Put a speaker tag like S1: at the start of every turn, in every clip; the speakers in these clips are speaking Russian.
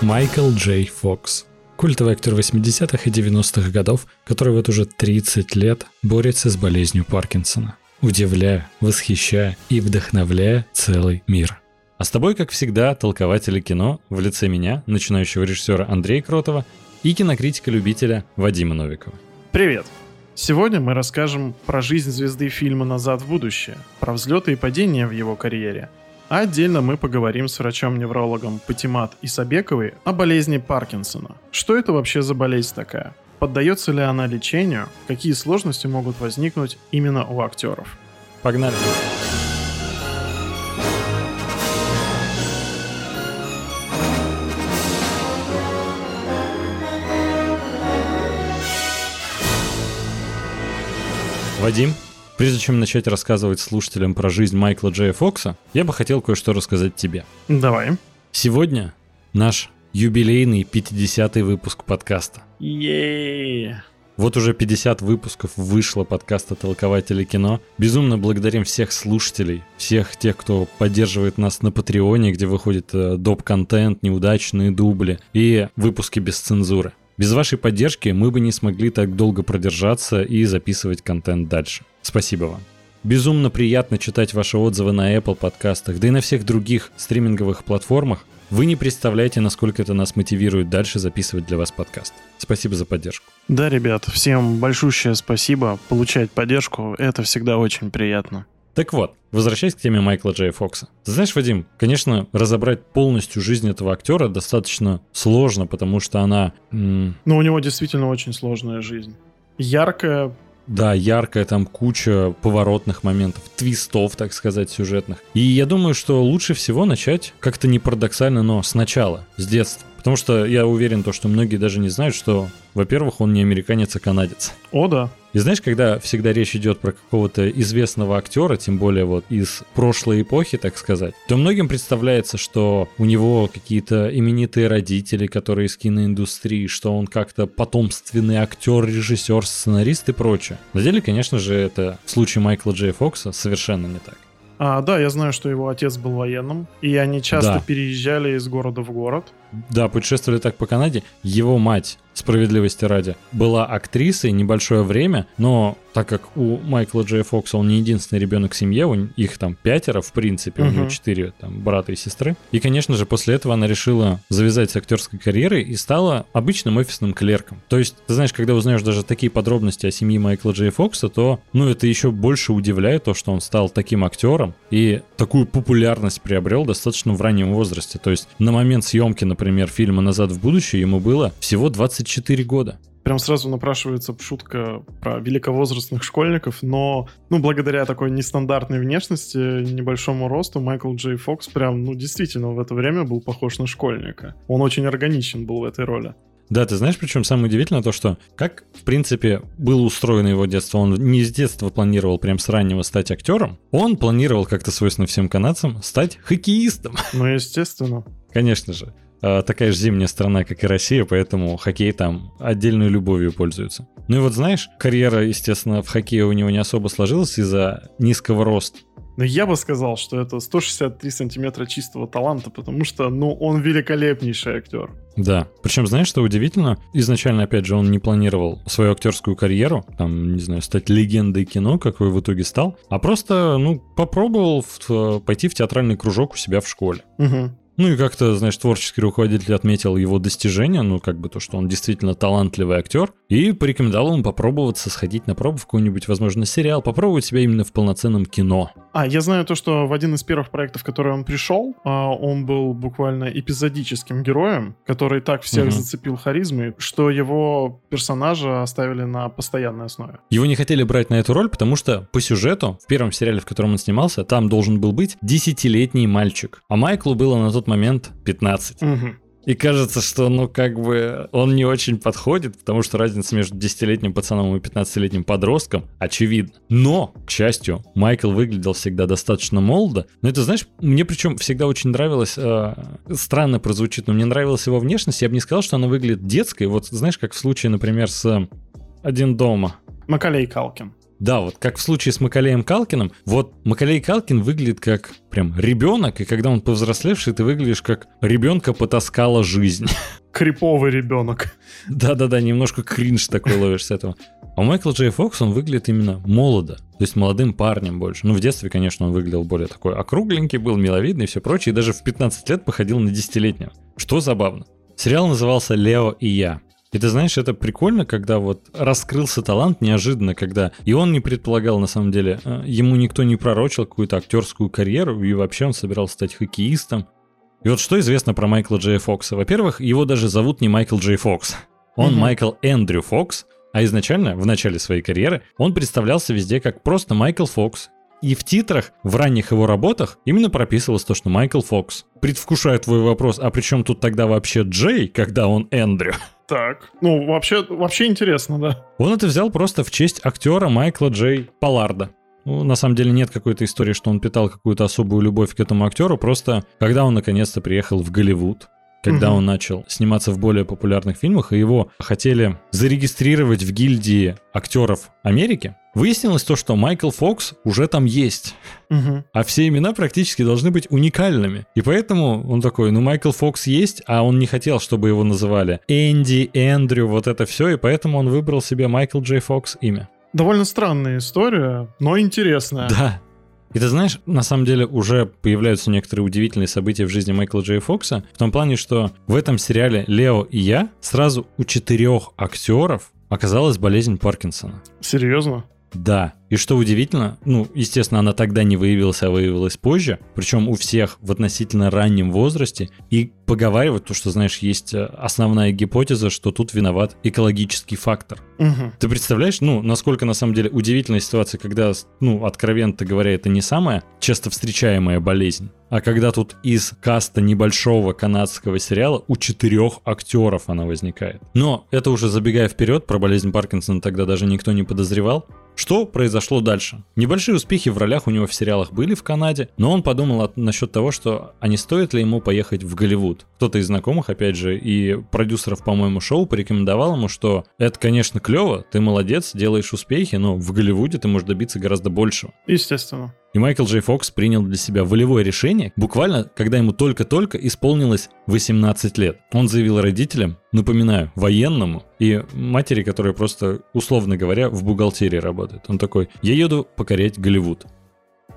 S1: Майкл Джей Фокс. Культовый актер 80-х и 90-х годов, который вот уже 30 лет борется с болезнью Паркинсона, удивляя, восхищая и вдохновляя целый мир. А с тобой, как всегда, толкователи кино в лице меня, начинающего режиссера Андрея Кротова и кинокритика-любителя Вадима Новикова.
S2: Привет! Сегодня мы расскажем про жизнь звезды фильма «Назад в будущее», про взлеты и падения в его карьере – а отдельно мы поговорим с врачом-неврологом Патимат Исабековой о болезни Паркинсона. Что это вообще за болезнь такая? Поддается ли она лечению? Какие сложности могут возникнуть именно у актеров?
S1: Погнали! Вадим, Прежде чем начать рассказывать слушателям про жизнь Майкла Джея Фокса, я бы хотел кое-что рассказать тебе.
S2: Давай.
S1: Сегодня наш юбилейный 50-й выпуск подкаста.
S2: Ей!
S1: Вот уже 50 выпусков вышло подкаста «Толкователи кино». Безумно благодарим всех слушателей, всех тех, кто поддерживает нас на Патреоне, где выходит э, доп-контент, неудачные дубли и выпуски без цензуры. Без вашей поддержки мы бы не смогли так долго продержаться и записывать контент дальше. Спасибо вам. Безумно приятно читать ваши отзывы на Apple подкастах, да и на всех других стриминговых платформах. Вы не представляете, насколько это нас мотивирует дальше записывать для вас подкаст. Спасибо за поддержку.
S2: Да, ребят, всем большущее спасибо. Получать поддержку — это всегда очень приятно.
S1: Так вот, возвращаясь к теме Майкла Джей Фокса. знаешь, Вадим, конечно, разобрать полностью жизнь этого актера достаточно сложно, потому что она...
S2: М- ну, у него действительно очень сложная жизнь. Яркая,
S1: да, яркая там куча поворотных моментов, твистов, так сказать, сюжетных. И я думаю, что лучше всего начать как-то не парадоксально, но сначала, с детства. Потому что я уверен, то, что многие даже не знают, что, во-первых, он не американец, а канадец.
S2: О, да.
S1: И знаешь, когда всегда речь идет про какого-то известного актера, тем более вот из прошлой эпохи, так сказать, то многим представляется, что у него какие-то именитые родители, которые из киноиндустрии, что он как-то потомственный актер, режиссер, сценарист и прочее. На деле, конечно же, это в случае Майкла Джей Фокса совершенно не так.
S2: А, да, я знаю, что его отец был военным, и они часто да. переезжали из города в город.
S1: Да, путешествовали так по Канаде. Его мать справедливости ради, была актрисой небольшое время, но так как у Майкла Джей Фокса он не единственный ребенок в семье, у их там пятеро, в принципе, uh-huh. у него четыре там брата и сестры. И, конечно же, после этого она решила завязать с актерской карьерой и стала обычным офисным клерком. То есть, ты знаешь, когда узнаешь даже такие подробности о семье Майкла Джей Фокса, то, ну, это еще больше удивляет то, что он стал таким актером и такую популярность приобрел достаточно в раннем возрасте. То есть, на момент съемки, например, фильма «Назад в будущее» ему было всего 20 24 года.
S2: Прям сразу напрашивается шутка про великовозрастных школьников, но, ну, благодаря такой нестандартной внешности, небольшому росту, Майкл Джей Фокс прям, ну, действительно в это время был похож на школьника. Он очень органичен был в этой роли.
S1: Да, ты знаешь, причем самое удивительное то, что как, в принципе, было устроено его детство. Он не с детства планировал прям с раннего стать актером. Он планировал, как-то свойственно всем канадцам, стать хоккеистом.
S2: Ну, естественно.
S1: Конечно же. А, такая же зимняя страна, как и Россия, поэтому хоккей там отдельной любовью пользуется. Ну и вот знаешь, карьера, естественно, в хоккее у него не особо сложилась из-за низкого роста.
S2: Но я бы сказал, что это 163 сантиметра чистого таланта, потому что, ну, он великолепнейший актер.
S1: Да. Причем, знаешь, что удивительно? Изначально, опять же, он не планировал свою актерскую карьеру, там, не знаю, стать легендой кино, какой в итоге стал, а просто, ну, попробовал в, пойти в театральный кружок у себя в школе.
S2: Угу.
S1: Ну и как-то, знаешь, творческий руководитель отметил его достижения, ну как бы то, что он действительно талантливый актер, и порекомендовал ему попробоваться сходить на пробу в какой-нибудь, возможно, сериал, попробовать себя именно в полноценном кино.
S2: А, я знаю то, что в один из первых проектов, в который он пришел, а, он был буквально эпизодическим героем, который так всех угу. зацепил харизмой, что его персонажа оставили на постоянной основе.
S1: Его не хотели брать на эту роль, потому что по сюжету, в первом сериале, в котором он снимался, там должен был быть десятилетний мальчик. А Майклу было на тот момент 15.
S2: Угу.
S1: И кажется, что, ну, как бы он не очень подходит, потому что разница между 10-летним пацаном и 15-летним подростком очевидна. Но, к счастью, Майкл выглядел всегда достаточно молодо. Но это, знаешь, мне причем всегда очень нравилось, э, странно прозвучит, но мне нравилась его внешность. Я бы не сказал, что она выглядит детской. Вот знаешь, как в случае, например, с «Один дома».
S2: Макалей Калкин.
S1: Да, вот как в случае с Макалеем Калкиным, вот Макалей Калкин выглядит как прям ребенок, и когда он повзрослевший, ты выглядишь как ребенка потаскала жизнь.
S2: Криповый ребенок.
S1: Да-да-да, немножко кринж такой ловишь с этого. А у Майкла Джей Фокс он выглядит именно молодо, то есть молодым парнем больше. Ну, в детстве, конечно, он выглядел более такой округленький, был миловидный и все прочее, и даже в 15 лет походил на десятилетнего. Что забавно. Сериал назывался «Лео и я». И ты знаешь, это прикольно, когда вот раскрылся талант неожиданно, когда и он не предполагал, на самом деле, э, ему никто не пророчил какую-то актерскую карьеру, и вообще он собирался стать хоккеистом. И вот что известно про Майкла Джей Фокса? Во-первых, его даже зовут не Майкл Джей Фокс. Он mm-hmm. Майкл Эндрю Фокс, а изначально, в начале своей карьеры, он представлялся везде как просто Майкл Фокс. И в титрах, в ранних его работах, именно прописывалось то, что Майкл Фокс. Предвкушая твой вопрос, а при чем тут тогда вообще Джей, когда он Эндрю?
S2: Так, ну вообще, вообще интересно, да.
S1: Он это взял просто в честь актера Майкла Джей Паларда. Ну, на самом деле нет какой-то истории, что он питал какую-то особую любовь к этому актеру, просто когда он наконец-то приехал в Голливуд, когда угу. он начал сниматься в более популярных фильмах, и его хотели зарегистрировать в гильдии актеров Америки, выяснилось то, что Майкл Фокс уже там есть. Угу. А все имена практически должны быть уникальными. И поэтому он такой, ну Майкл Фокс есть, а он не хотел, чтобы его называли Энди, Эндрю, вот это все, и поэтому он выбрал себе Майкл Джей Фокс имя.
S2: Довольно странная история, но интересная.
S1: Да, и ты знаешь, на самом деле уже появляются некоторые удивительные события в жизни Майкла Джей Фокса, в том плане, что в этом сериале «Лео и я» сразу у четырех актеров оказалась болезнь Паркинсона.
S2: Серьезно?
S1: Да. И что удивительно, ну, естественно, она тогда не выявилась, а выявилась позже, причем у всех в относительно раннем возрасте, и поговаривают, то, что, знаешь, есть э, основная гипотеза, что тут виноват экологический фактор. Угу. Ты представляешь, ну, насколько на самом деле удивительная ситуация, когда, ну, откровенно говоря, это не самая часто встречаемая болезнь, а когда тут из каста небольшого канадского сериала у четырех актеров она возникает. Но это уже забегая вперед, про болезнь Паркинсона тогда даже никто не подозревал. Что произошло дальше? Небольшие успехи в ролях у него в сериалах были в Канаде, но он подумал от, насчет того, что а не стоит ли ему поехать в Голливуд. Кто-то из знакомых, опять же, и продюсеров, по-моему, шоу порекомендовал ему, что это, конечно, клево, ты молодец, делаешь успехи, но в Голливуде ты можешь добиться гораздо большего.
S2: Естественно.
S1: И Майкл Джей Фокс принял для себя волевое решение, буквально, когда ему только-только исполнилось 18 лет. Он заявил родителям, напоминаю, военному и матери, которая просто, условно говоря, в бухгалтерии работает. Он такой, я еду покорять Голливуд.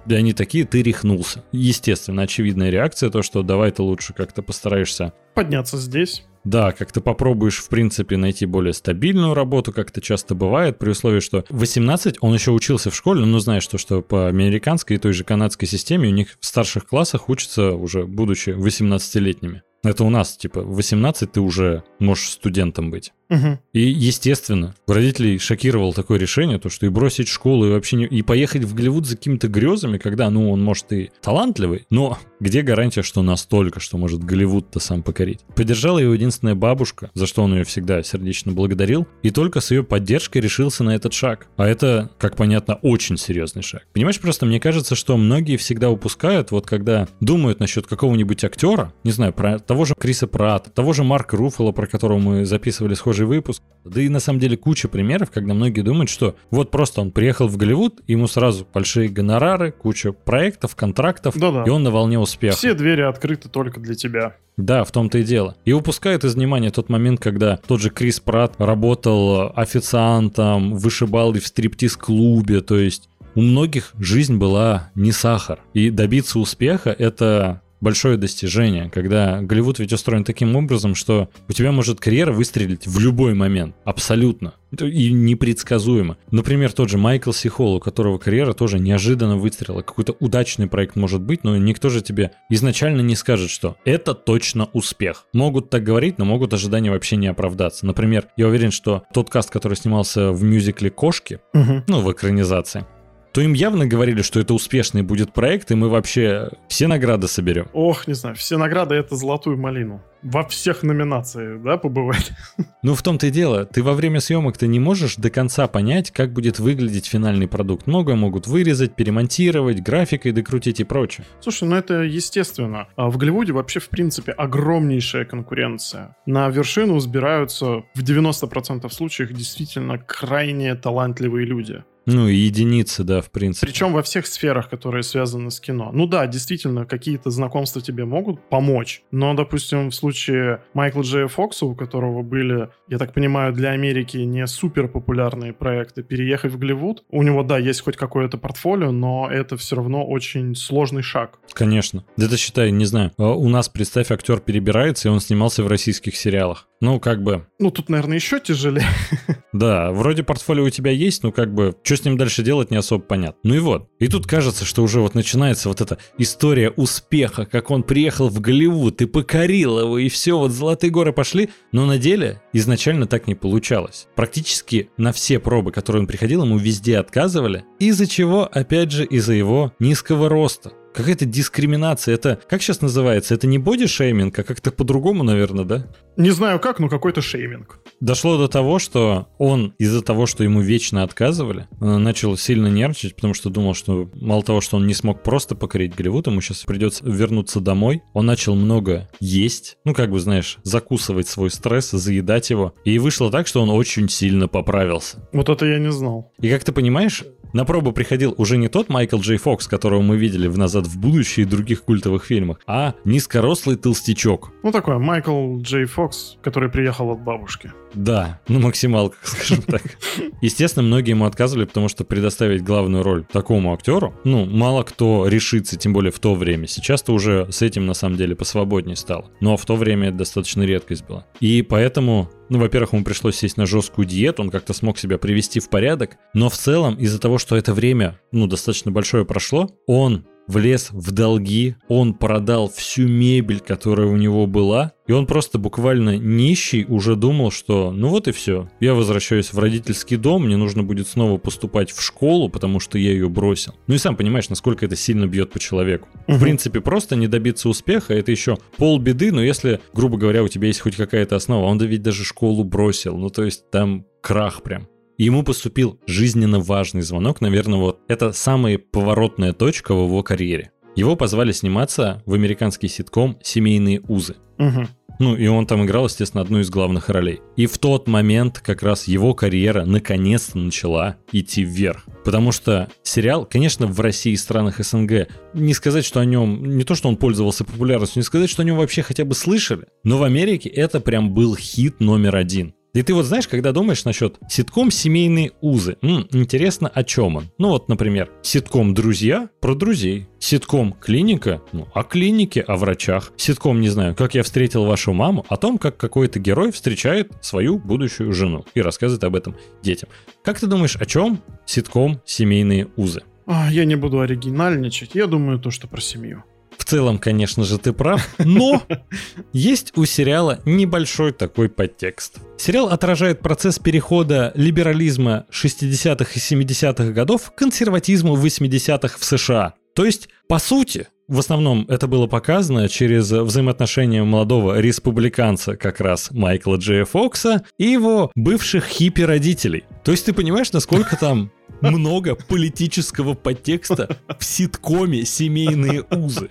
S1: И они такие, ты рехнулся. Естественно, очевидная реакция, то, что давай ты лучше как-то постараешься...
S2: Подняться здесь.
S1: Да, как ты попробуешь, в принципе, найти более стабильную работу, как это часто бывает, при условии, что 18 он еще учился в школе, но знаешь, что, что по американской и той же канадской системе у них в старших классах учатся уже, будучи 18-летними. Это у нас, типа, 18 ты уже можешь студентом быть. Угу. И, естественно, родителей шокировало такое решение, то, что и бросить школу, и вообще не... и поехать в Голливуд за какими-то грезами, когда, ну, он, может, и талантливый, но где гарантия, что настолько, что может Голливуд-то сам покорить? Поддержала его единственная бабушка, за что он ее всегда сердечно благодарил, и только с ее поддержкой решился на этот шаг. А это, как понятно, очень серьезный шаг. Понимаешь, просто мне кажется, что многие всегда упускают, вот когда думают насчет какого-нибудь актера, не знаю, про того же Криса Пратта, того же Марка Руффало, про которого мы записывали схожий похожий выпуск. Да и на самом деле куча примеров, когда многие думают, что вот просто он приехал в Голливуд, ему сразу большие гонорары, куча проектов, контрактов, Да-да. и он на волне успеха.
S2: Все двери открыты только для тебя.
S1: Да, в том-то и дело. И упускают из внимания тот момент, когда тот же Крис Пратт работал официантом, вышибал и в стриптиз-клубе, то есть у многих жизнь была не сахар. И добиться успеха — это большое достижение, когда Голливуд ведь устроен таким образом, что у тебя может карьера выстрелить в любой момент, абсолютно, и непредсказуемо. Например, тот же Майкл Сихол, у которого карьера тоже неожиданно выстрелила. Какой-то удачный проект может быть, но никто же тебе изначально не скажет, что это точно успех. Могут так говорить, но могут ожидания вообще не оправдаться. Например, я уверен, что тот каст, который снимался в мюзикле «Кошки», угу. ну, в экранизации, то им явно говорили, что это успешный будет проект, и мы вообще все награды соберем.
S2: Ох, не знаю, все награды это золотую малину. Во всех номинациях, да, побывать?
S1: Ну, в том-то и дело, ты во время съемок ты не можешь до конца понять, как будет выглядеть финальный продукт. Многое могут вырезать, перемонтировать, графикой докрутить и прочее.
S2: Слушай, ну это естественно. А в Голливуде вообще, в принципе, огромнейшая конкуренция. На вершину взбираются в 90% случаев действительно крайне талантливые люди.
S1: Ну, и единицы, да, в принципе.
S2: Причем во всех сферах, которые связаны с кино. Ну да, действительно, какие-то знакомства тебе могут помочь. Но, допустим, в случае Майкла Джея Фокса, у которого были, я так понимаю, для Америки не супер популярные проекты, переехать в Голливуд, у него, да, есть хоть какое-то портфолио, но это все равно очень сложный шаг.
S1: Конечно. Да это считай, не знаю, а у нас, представь, актер перебирается, и он снимался в российских сериалах. Ну, как бы...
S2: Ну, тут, наверное, еще тяжелее.
S1: Да, вроде портфолио у тебя есть, но как бы, что с ним дальше делать, не особо понятно. Ну и вот. И тут кажется, что уже вот начинается вот эта история успеха, как он приехал в Голливуд и покорил его, и все, вот золотые горы пошли. Но на деле изначально так не получалось. Практически на все пробы, которые он приходил, ему везде отказывали. Из-за чего, опять же, из-за его низкого роста какая-то дискриминация. Это, как сейчас называется? Это не бодишейминг, а как-то по-другому, наверное, да?
S2: Не знаю как, но какой-то шейминг.
S1: Дошло до того, что он из-за того, что ему вечно отказывали, э, начал сильно нервничать, потому что думал, что мало того, что он не смог просто покорить Голливуд, ему сейчас придется вернуться домой. Он начал много есть, ну, как бы, знаешь, закусывать свой стресс, заедать его. И вышло так, что он очень сильно поправился.
S2: Вот это я не знал.
S1: И как ты понимаешь, на пробу приходил уже не тот Майкл Джей Фокс, которого мы видели в «Назад в будущее» и других культовых фильмах, а низкорослый толстячок.
S2: Ну такой Майкл Джей Фокс, который приехал от бабушки.
S1: Да, ну максималка, скажем так. Естественно, многие ему отказывали, потому что предоставить главную роль такому актеру, ну, мало кто решится, тем более в то время. Сейчас-то уже с этим, на самом деле, посвободнее стало. Но в то время это достаточно редкость была. И поэтому ну, во-первых, ему пришлось сесть на жесткую диету, он как-то смог себя привести в порядок, но в целом из-за того, что это время, ну, достаточно большое прошло, он влез в долги, он продал всю мебель, которая у него была, и он просто буквально нищий уже думал, что ну вот и все, я возвращаюсь в родительский дом, мне нужно будет снова поступать в школу, потому что я ее бросил. Ну и сам понимаешь, насколько это сильно бьет по человеку. Угу. В принципе, просто не добиться успеха, это еще полбеды, но если, грубо говоря, у тебя есть хоть какая-то основа, он да ведь даже школу бросил, ну то есть там крах прям. И ему поступил жизненно важный звонок, наверное, вот это самая поворотная точка в его карьере. Его позвали сниматься в американский ситком «Семейные узы».
S2: Угу.
S1: Ну, и он там играл, естественно, одну из главных ролей. И в тот момент как раз его карьера наконец-то начала идти вверх. Потому что сериал, конечно, в России и странах СНГ, не сказать, что о нем, не то, что он пользовался популярностью, не сказать, что о нем вообще хотя бы слышали, но в Америке это прям был хит номер один. И ты вот знаешь, когда думаешь насчет ситком «Семейные узы», м, интересно, о чем он? Ну вот, например, ситком «Друзья» про друзей, ситком «Клиника» ну, о клинике, о врачах, ситком, не знаю, «Как я встретил вашу маму», о том, как какой-то герой встречает свою будущую жену и рассказывает об этом детям. Как ты думаешь, о чем ситком «Семейные узы»?
S2: А, я не буду оригинальничать, я думаю то, что про семью.
S1: В целом, конечно же, ты прав, но есть у сериала небольшой такой подтекст. Сериал отражает процесс перехода либерализма 60-х и 70-х годов к консерватизму 80-х в США. То есть, по сути, в основном это было показано через взаимоотношения молодого республиканца, как раз Майкла Джея Фокса, и его бывших хиппи-родителей. То есть ты понимаешь, насколько там много политического подтекста в ситкоме «Семейные узы».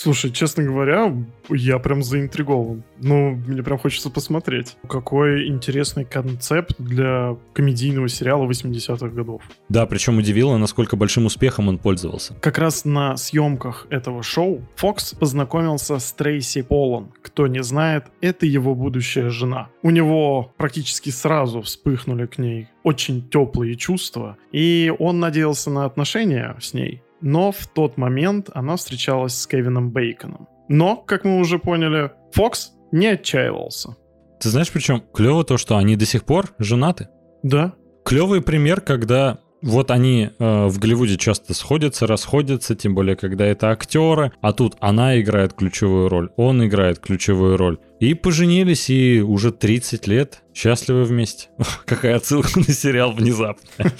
S2: Слушай, честно говоря, я прям заинтригован. Ну, мне прям хочется посмотреть. Какой интересный концепт для комедийного сериала 80-х годов.
S1: Да, причем удивило, насколько большим успехом он пользовался.
S2: Как раз на съемках этого шоу Фокс познакомился с Трейси Полон. Кто не знает, это его будущая жена. У него практически сразу вспыхнули к ней очень теплые чувства, и он надеялся на отношения с ней. Но в тот момент она встречалась с Кевином Бейконом. Но, как мы уже поняли, Фокс не отчаивался.
S1: Ты знаешь, причем клево то, что они до сих пор женаты.
S2: Да.
S1: Клевый пример, когда вот они э, в Голливуде часто сходятся, расходятся, тем более, когда это актеры, а тут она играет ключевую роль, он играет ключевую роль. И поженились, и уже 30 лет счастливы вместе. Какая отсылка на сериал внезапно.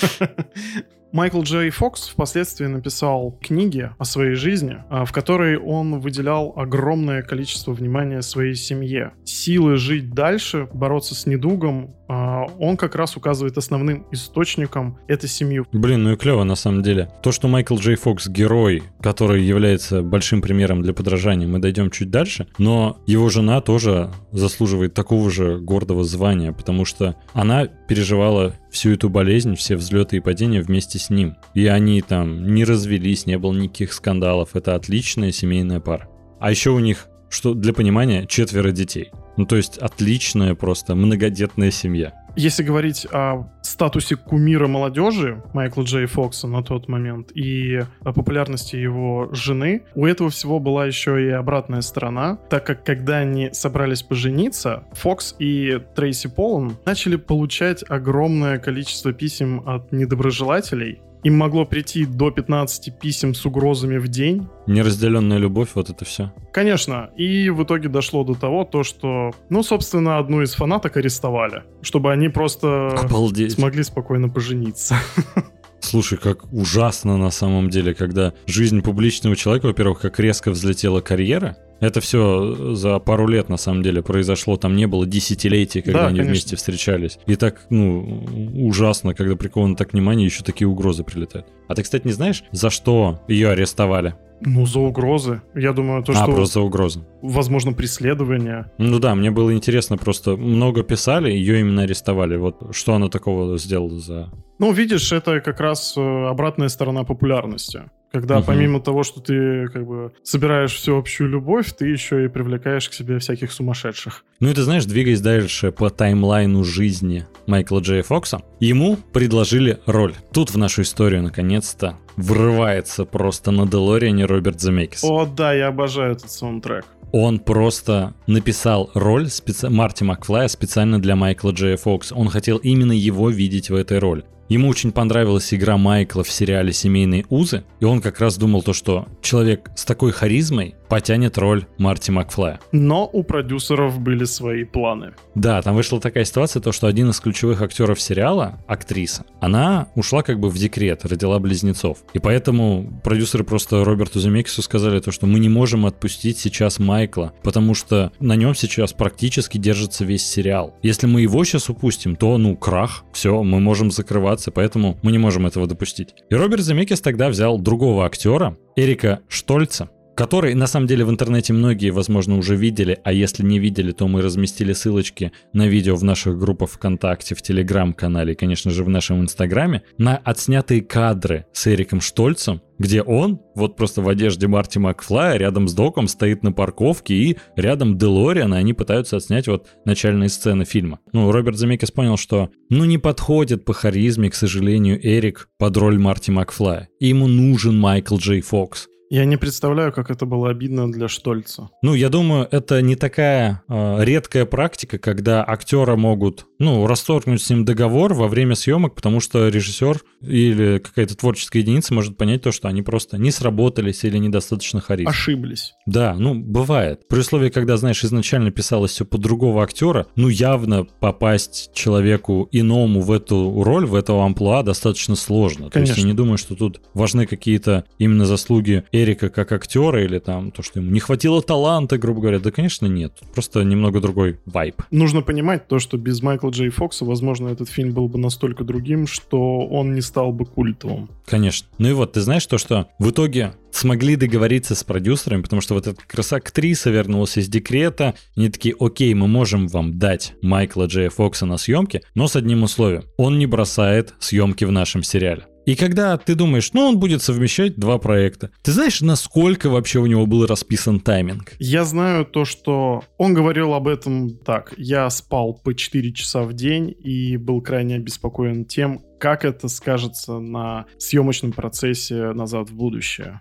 S2: Майкл Джей Фокс впоследствии написал книги о своей жизни, а, в которой он выделял огромное количество внимания своей семье. Силы жить дальше, бороться с недугом, он как раз указывает основным источником этой семью.
S1: Блин, ну и клево на самом деле. То, что Майкл Джей Фокс герой, который является большим примером для подражания, мы дойдем чуть дальше, но его жена тоже заслуживает такого же гордого звания, потому что она переживала всю эту болезнь, все взлеты и падения вместе с ним. И они там не развелись, не было никаких скандалов. Это отличная семейная пара. А еще у них, что для понимания, четверо детей. Ну, то есть отличная просто многодетная семья.
S2: Если говорить о статусе кумира молодежи Майкла Джей Фокса на тот момент и о популярности его жены, у этого всего была еще и обратная сторона, так как когда они собрались пожениться, Фокс и Трейси Полон начали получать огромное количество писем от недоброжелателей, им могло прийти до 15 писем с угрозами в день.
S1: Неразделенная любовь, вот это все.
S2: Конечно. И в итоге дошло до того, то, что, ну, собственно, одну из фанаток арестовали, чтобы они просто
S1: Обалдеть.
S2: смогли спокойно пожениться.
S1: Слушай, как ужасно на самом деле, когда жизнь публичного человека, во-первых, как резко взлетела карьера, это все за пару лет, на самом деле, произошло. Там не было десятилетий, когда
S2: Да,
S1: они
S2: конечно.
S1: вместе встречались. И так, ну, ужасно, когда приковано так внимание, еще такие угрозы прилетают. А ты, кстати, не знаешь, за что ее арестовали?
S2: Ну, за угрозы. Я думаю, то,
S1: а,
S2: что,
S1: просто за угрозы.
S2: возможно, преследование.
S1: Ну да, мне было интересно, просто много писали, ее именно арестовали. Вот что она такого сделала за...
S2: Ну, видишь, это как раз э, обратная сторона популярности. Когда
S1: Мгм.
S2: помимо того, что ты как бы собираешь всеобщую любовь, ты еще и привлекаешь к себе всяких сумасшедших.
S1: Ну и ты знаешь, двигаясь дальше по таймлайну жизни Майкла Джея Фокса, ему предложили роль. Тут в нашу историю наконец-то врывается просто на Делориане Роберт Земекис.
S2: О, да, я обожаю этот саундтрек.
S1: Он просто написал роль специ- Марти Макфлая специально для Майкла Джея Фокса. Он хотел именно его видеть в этой роли. Ему очень понравилась игра Майкла в сериале «Семейные узы», и он как раз думал то, что человек с такой харизмой потянет роль Марти Макфлая.
S2: Но у продюсеров были свои планы.
S1: Да, там вышла такая ситуация, то, что один из ключевых актеров сериала, актриса, она ушла как бы в декрет, родила близнецов. И поэтому продюсеры просто Роберту Земекису сказали то, что мы не можем отпустить сейчас Майкла, потому что на нем сейчас практически держится весь сериал. Если мы его сейчас упустим, то, ну, крах, все, мы можем закрываться, поэтому мы не можем этого допустить. И Роберт Земекис тогда взял другого актера, Эрика Штольца, который, на самом деле, в интернете многие, возможно, уже видели, а если не видели, то мы разместили ссылочки на видео в наших группах ВКонтакте, в Телеграм-канале и, конечно же, в нашем Инстаграме, на отснятые кадры с Эриком Штольцем, где он, вот просто в одежде Марти Макфлая, рядом с доком стоит на парковке, и рядом Делориан, они пытаются отснять вот начальные сцены фильма. Ну, Роберт Земекис понял, что, ну, не подходит по харизме, к сожалению, Эрик под роль Марти Макфлая. И ему нужен Майкл Джей Фокс.
S2: Я не представляю, как это было обидно для Штольца.
S1: Ну, я думаю, это не такая э, редкая практика, когда актера могут, ну, расторгнуть с ним договор во время съемок, потому что режиссер или какая-то творческая единица может понять то, что они просто не сработались или недостаточно харизмы.
S2: Ошиблись.
S1: Да, ну, бывает. При условии, когда, знаешь, изначально писалось все под другого актера, ну, явно попасть человеку иному в эту роль, в этого амплуа достаточно сложно. То есть
S2: Конечно.
S1: я не думаю, что тут важны какие-то именно заслуги Эрика как актера или там то, что ему не хватило таланта, грубо говоря. Да, конечно, нет. Просто немного другой вайб.
S2: Нужно понимать то, что без Майкла Джей Фокса, возможно, этот фильм был бы настолько другим, что он не стал бы культовым.
S1: Конечно. Ну и вот, ты знаешь то, что в итоге смогли договориться с продюсерами, потому что вот эта как раз актриса вернулась из декрета, они такие, окей, мы можем вам дать Майкла Джея Фокса на съемки, но с одним условием. Он не бросает съемки в нашем сериале. И когда ты думаешь, ну, он будет совмещать два проекта, ты знаешь, насколько вообще у него был расписан тайминг?
S2: Я знаю то, что он говорил об этом так. Я спал по 4 часа в день и был крайне обеспокоен тем, как это скажется на съемочном процессе «Назад в будущее».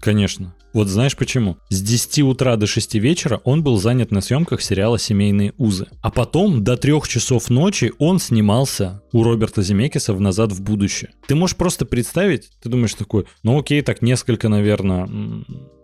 S1: Конечно. Вот знаешь почему? С 10 утра до 6 вечера он был занят на съемках сериала «Семейные узы». А потом до 3 часов ночи он снимался у Роберта Земекиса в «Назад в будущее». Ты можешь просто представить, ты думаешь такой, ну окей, так несколько, наверное,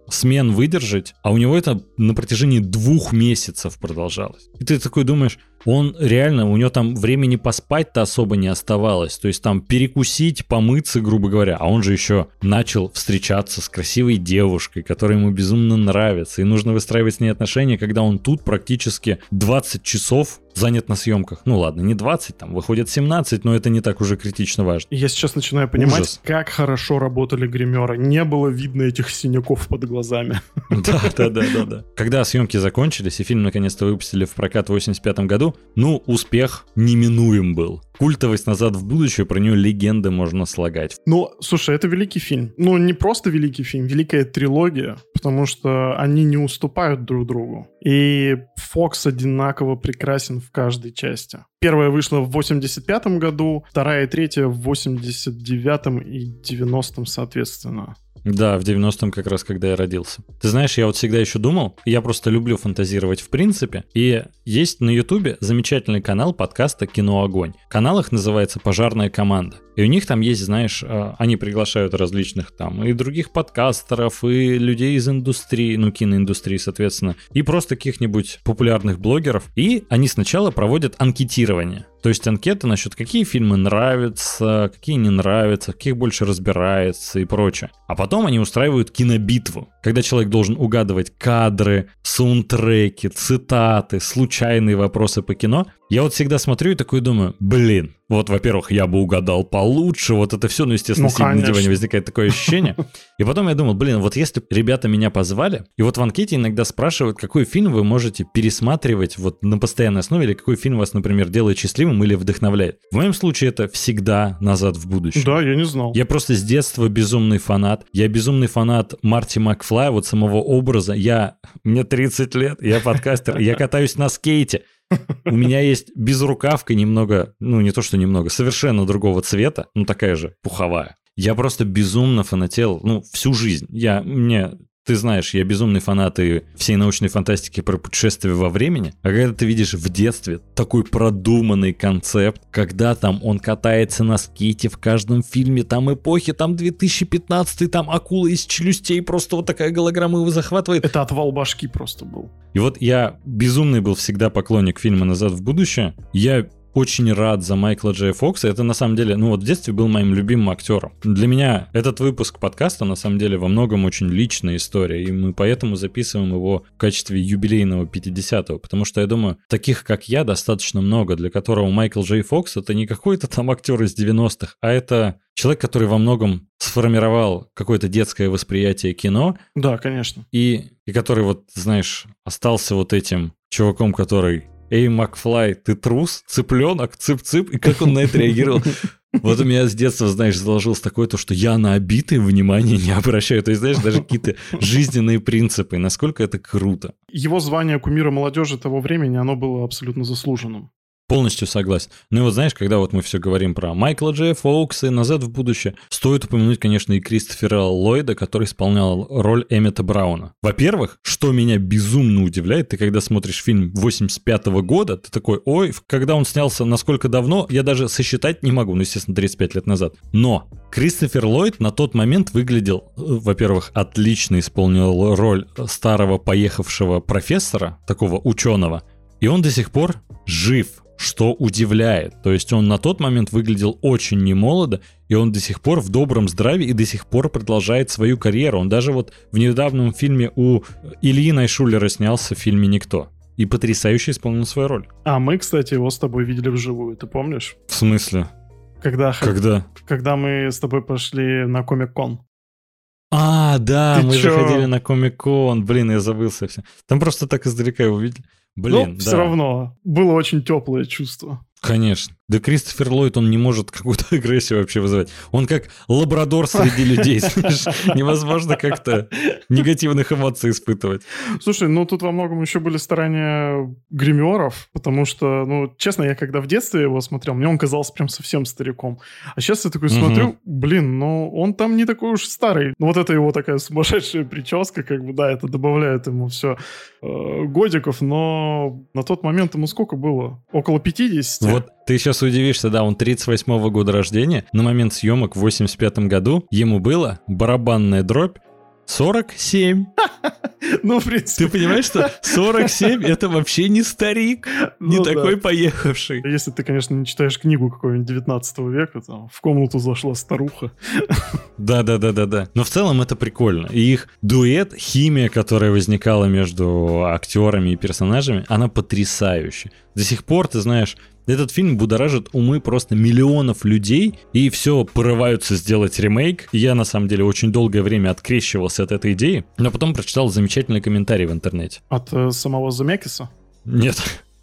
S1: смен выдержать, а у него это на протяжении двух месяцев продолжалось. И ты такой думаешь, он реально, у него там времени поспать-то особо не оставалось. То есть там перекусить, помыться, грубо говоря. А он же еще начал встречаться с красивой девушкой, которая ему безумно нравится. И нужно выстраивать с ней отношения, когда он тут практически 20 часов занят на съемках. Ну ладно, не 20, там выходит 17, но это не так уже критично важно.
S2: Я сейчас начинаю понимать, Ужас. как хорошо работали гримеры. Не было видно этих синяков под глазами.
S1: Да, да, да, да, да. Когда съемки закончились и фильм наконец-то выпустили в прокат в 85 году, ну, успех неминуем был. Культовость «Назад в будущее», про нее легенды можно слагать.
S2: Ну, слушай, это великий фильм. Ну, не просто великий фильм, великая трилогия, потому что они не уступают друг другу. И Фокс одинаково прекрасен в каждой части. Первая вышла в 85 году, вторая и третья в 89 и 90 соответственно.
S1: Да, в 90-м как раз, когда я родился. Ты знаешь, я вот всегда еще думал, я просто люблю фантазировать в принципе, и есть на Ютубе замечательный канал подкаста «Кино Огонь». Канал их называется «Пожарная команда». И у них там есть, знаешь, э, они приглашают различных там и других подкастеров, и людей из индустрии, ну, киноиндустрии, соответственно, и просто каких-нибудь популярных блогеров. И они сначала проводят анкетирование. То есть анкеты насчет, какие фильмы нравятся, какие не нравятся, каких больше разбирается и прочее. А потом они устраивают кинобитву, когда человек должен угадывать кадры, саундтреки, цитаты, случайные вопросы по кино. Я вот всегда смотрю и такой думаю, блин, вот, во-первых, я бы угадал получше, вот это все, ну, естественно, ну, сидя на диване возникает такое ощущение. И потом я думал, блин, вот если ребята меня позвали, и вот в анкете иногда спрашивают, какой фильм вы можете пересматривать вот на постоянной основе, или какой фильм вас, например, делает счастливым или вдохновляет. В моем случае это всегда «Назад в будущее».
S2: Да, я не знал.
S1: Я просто с детства безумный фанат. Я безумный фанат Марти Макфлая, вот самого образа. Я, мне 30 лет, я подкастер, я катаюсь на скейте. У меня есть безрукавка немного, ну не то что немного, совершенно другого цвета, ну такая же пуховая. Я просто безумно фанател, ну, всю жизнь. Я, мне ты знаешь, я безумный фанат и всей научной фантастики про путешествия во времени. А когда ты видишь в детстве такой продуманный концепт, когда там он катается на скейте в каждом фильме, там эпохи, там 2015, там акула из челюстей, просто вот такая голограмма его захватывает.
S2: Это отвал башки просто был.
S1: И вот я безумный был всегда поклонник фильма «Назад в будущее». Я очень рад за Майкла Джея Фокса. Это на самом деле, ну вот в детстве был моим любимым актером. Для меня этот выпуск подкаста на самом деле во многом очень личная история, и мы поэтому записываем его в качестве юбилейного 50-го, потому что я думаю, таких как я достаточно много, для которого Майкл Джей Фокс это не какой-то там актер из 90-х, а это человек, который во многом сформировал какое-то детское восприятие кино.
S2: Да, конечно.
S1: И, и который вот, знаешь, остался вот этим чуваком, который Эй, Макфлай, ты трус, цыпленок, цып-цып, и как он на это реагировал? Вот у меня с детства, знаешь, заложилось такое то, что я на обиты внимания не обращаю. То есть, знаешь, даже какие-то жизненные принципы. Насколько это круто.
S2: Его звание кумира молодежи того времени, оно было абсолютно заслуженным.
S1: Полностью согласен. Ну и вот знаешь, когда вот мы все говорим про Майкла Джея Фоукса и «Назад в будущее», стоит упомянуть, конечно, и Кристофера Ллойда, который исполнял роль Эммета Брауна. Во-первых, что меня безумно удивляет, ты когда смотришь фильм 85 -го года, ты такой, ой, когда он снялся, насколько давно, я даже сосчитать не могу, ну, естественно, 35 лет назад. Но Кристофер Ллойд на тот момент выглядел, э, во-первых, отлично исполнил роль старого поехавшего профессора, такого ученого, и он до сих пор жив что удивляет. То есть он на тот момент выглядел очень немолодо, и он до сих пор в добром здравии и до сих пор продолжает свою карьеру. Он даже вот в недавнем фильме у Ильи Найшулера снялся в фильме «Никто». И потрясающе исполнил свою роль.
S2: А мы, кстати, его с тобой видели вживую, ты помнишь?
S1: В смысле?
S2: Когда?
S1: Когда?
S2: Когда мы с тобой пошли на Комик-кон.
S1: А, да, Ты мы чё? же ходили на Комик-кон. Блин, я забылся все. Там просто так издалека его видели. Блин,
S2: Но да. все равно было очень теплое чувство.
S1: Конечно. Да Кристофер Ллойд, он не может какую-то агрессию вообще вызывать. Он как лабрадор среди людей, Невозможно как-то негативных эмоций испытывать.
S2: Слушай, ну тут во многом еще были старания гримеров, потому что, ну, честно, я когда в детстве его смотрел, мне он казался прям совсем стариком. А сейчас я такой смотрю, блин, ну он там не такой уж старый. Ну вот это его такая сумасшедшая прическа, как бы, да, это добавляет ему все э, годиков, но на тот момент ему сколько было? Около 50?
S1: Вот ты сейчас удивишься, да, он 38-го года рождения. На момент съемок в 85 году ему было барабанная дробь 47.
S2: Ну, в принципе.
S1: Ты понимаешь, что 47 это вообще не старик, не
S2: Ну
S1: такой
S2: да.
S1: поехавший.
S2: Если ты, конечно, не читаешь книгу какого-нибудь 19 века, там, в комнату зашла старуха.
S1: Да, да, да, да, да. Но в целом это прикольно. И их дуэт, химия, которая возникала между актерами и персонажами, она потрясающая. До сих пор, ты знаешь, этот фильм будоражит умы просто миллионов людей, и все порываются сделать ремейк. Я, на самом деле, очень долгое время открещивался от этой идеи, но потом прочитал замечательный комментарий в интернете.
S2: От э, самого Замекиса.
S1: Нет,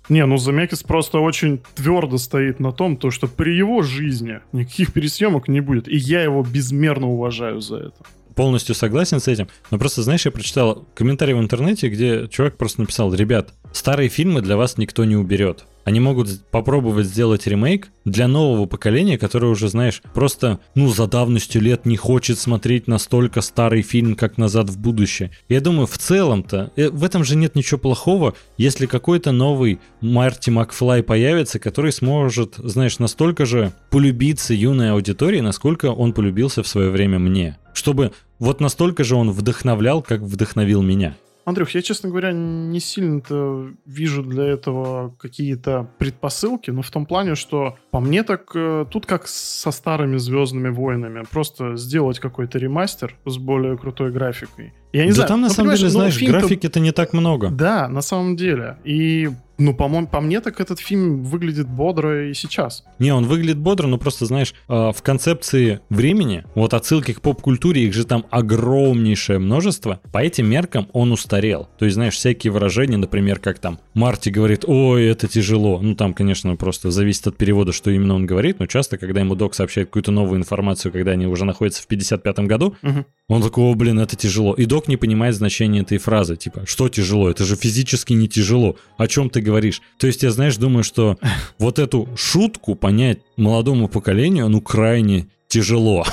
S2: Не, ну Замекис просто очень твердо стоит на том, то, что при его жизни никаких пересъемок не будет. И я его безмерно уважаю за это.
S1: полностью согласен с этим. Но просто, знаешь, я прочитал комментарий в интернете, где чувак просто написал, ребят, старые фильмы для вас никто не уберет. Они могут попробовать сделать ремейк для нового поколения, которое уже, знаешь, просто, ну, за давностью лет не хочет смотреть настолько старый фильм, как «Назад в будущее». Я думаю, в целом-то, э, в этом же нет ничего плохого, если какой-то новый Марти Макфлай появится, который сможет, знаешь, настолько же полюбиться юной аудитории, насколько он полюбился в свое время мне. Чтобы вот настолько же он вдохновлял, как вдохновил меня.
S2: Андрюх, я, честно говоря, не сильно-то вижу для этого какие-то предпосылки, но в том плане, что по мне так э, тут как со старыми Звездными войнами. Просто сделать какой-то ремастер с более крутой графикой. Я не
S1: да
S2: знаю.
S1: там на
S2: ну,
S1: самом деле,
S2: ну,
S1: знаешь, графики-то не так много.
S2: Да, на самом деле. И, ну, по-моему, по мне так этот фильм выглядит бодро и сейчас.
S1: Не, он выглядит бодро, но просто, знаешь, э, в концепции времени, вот отсылки к поп-культуре, их же там огромнейшее множество, по этим меркам он устарел. То есть, знаешь, всякие выражения, например, как там Марти говорит, ой, это тяжело. Ну, там, конечно, просто зависит от перевода, что именно он говорит, но часто, когда ему док сообщает какую-то новую информацию, когда они уже находятся в 55-м году,
S2: Мгм.
S1: он такой, о, блин, это тяжело. И док не понимает значение этой фразы. Типа, что тяжело? Это же физически не тяжело. О чем ты говоришь? То есть я, знаешь, думаю, что вот эту шутку понять молодому поколению, ну, крайне тяжело.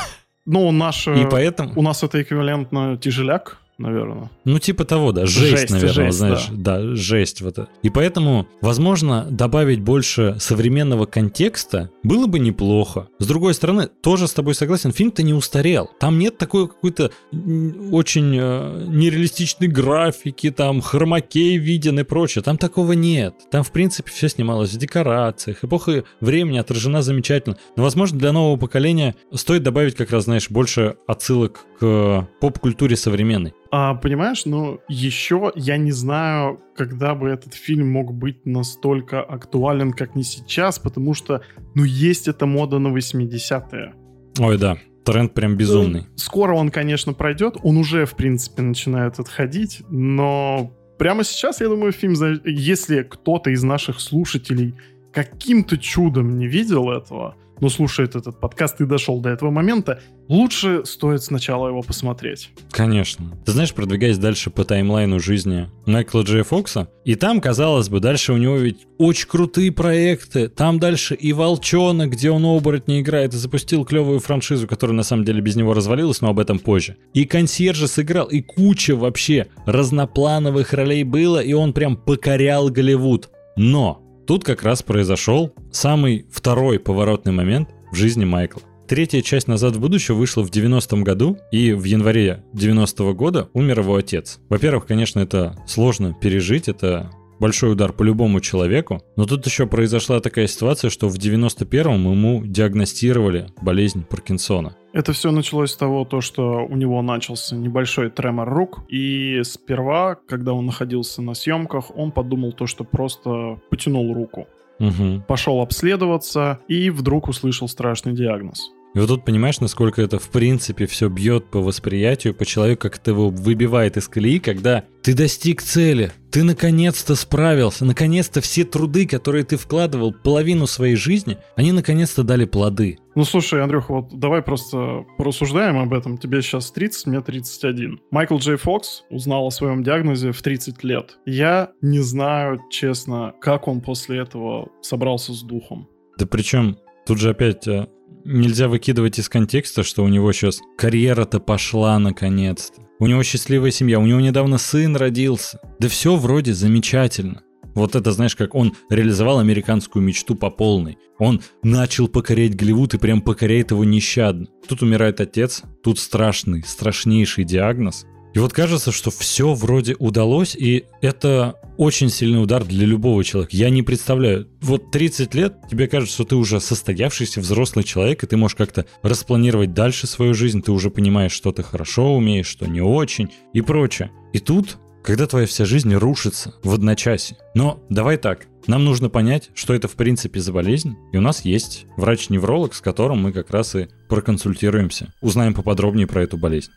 S2: Ну, наш...
S1: И
S2: э,
S1: поэтому,
S2: У нас это эквивалентно тяжеляк, наверное.
S1: ну, типа того, да, жесть,
S2: Жесть,
S1: наверное,
S2: жесть,
S1: знаешь, да. жесть вот это. И поэтому, возможно, добавить больше современного контекста было бы неплохо. С другой стороны, тоже с тобой согласен, фильм-то не устарел. Там нет такой какой-то очень э, нереалистичной графики, там хромакей виден и прочее. Там такого нет. Там, в принципе, все снималось в декорациях. Эпоха времени отражена замечательно. Но, возможно, для нового поколения стоит добавить как раз, знаешь, больше отсылок к поп-культуре современной.
S2: А, понимаешь, ну, еще я не знаю, когда бы этот фильм мог быть настолько актуален, как не сейчас, потому что, ну, есть эта мода на 80-е.
S1: Ой, да, тренд прям безумный.
S2: Ну, Скоро он, конечно, пройдет, он уже, в принципе, начинает отходить, но прямо сейчас, я думаю, фильм, если кто-то из наших слушателей каким-то чудом не видел этого, но слушает этот подкаст и дошел до этого момента, лучше стоит сначала его посмотреть.
S1: Конечно. Ты знаешь, продвигаясь дальше по таймлайну жизни Майкла Джей Фокса, и там, казалось бы, дальше у него ведь очень крутые проекты. Там дальше и Волчонок, где он оборотня играет, и запустил клевую франшизу, которая на самом деле без него развалилась, но об этом позже. И консьержа сыграл, и куча вообще разноплановых ролей было, и он прям покорял Голливуд. Но тут как раз произошел самый второй поворотный момент в жизни Майкла. Третья часть «Назад в будущее» вышла в 90-м году, и в январе 90-го года умер его отец. Во-первых, конечно, это сложно пережить, это большой удар по любому человеку, но тут еще произошла такая ситуация, что в 91-м ему диагностировали болезнь Паркинсона.
S2: Это все началось с того, то, что у него начался небольшой тремор рук, и сперва, когда он находился на съемках, он подумал то, что просто потянул руку.
S1: Мгм.
S2: Пошел обследоваться и вдруг услышал страшный диагноз.
S1: И вот тут понимаешь, насколько это в принципе все бьет по восприятию, по человеку, как это его выбивает из колеи, когда ты достиг цели, ты наконец-то справился, наконец-то все труды, которые ты вкладывал половину своей жизни, они наконец-то дали плоды.
S2: Ну слушай, Андрюх, вот давай просто порассуждаем об этом. Тебе сейчас 30, мне 31. Майкл Джей Фокс узнал о своем диагнозе в 30 лет. Я не знаю, честно, как он после этого собрался с духом.
S1: Да причем тут же опять э, нельзя выкидывать из контекста, что у него сейчас карьера-то пошла наконец-то. У него счастливая семья, у него недавно сын родился. Да все вроде замечательно. Вот это, знаешь, как он реализовал американскую мечту по полной. Он начал покорять Голливуд и прям покоряет его нещадно. Тут умирает отец, тут страшный, страшнейший диагноз. И вот кажется, что все вроде удалось, и это очень сильный удар для любого человека. Я не представляю. Вот 30 лет, тебе кажется, что ты уже состоявшийся взрослый человек, и ты можешь как-то распланировать дальше свою жизнь, ты уже понимаешь, что ты хорошо умеешь, что не очень и прочее. И тут когда твоя вся жизнь рушится в одночасье. Но давай так, нам нужно понять, что это в принципе за болезнь, и у нас есть врач-невролог, с которым мы как раз и проконсультируемся, узнаем поподробнее про эту болезнь.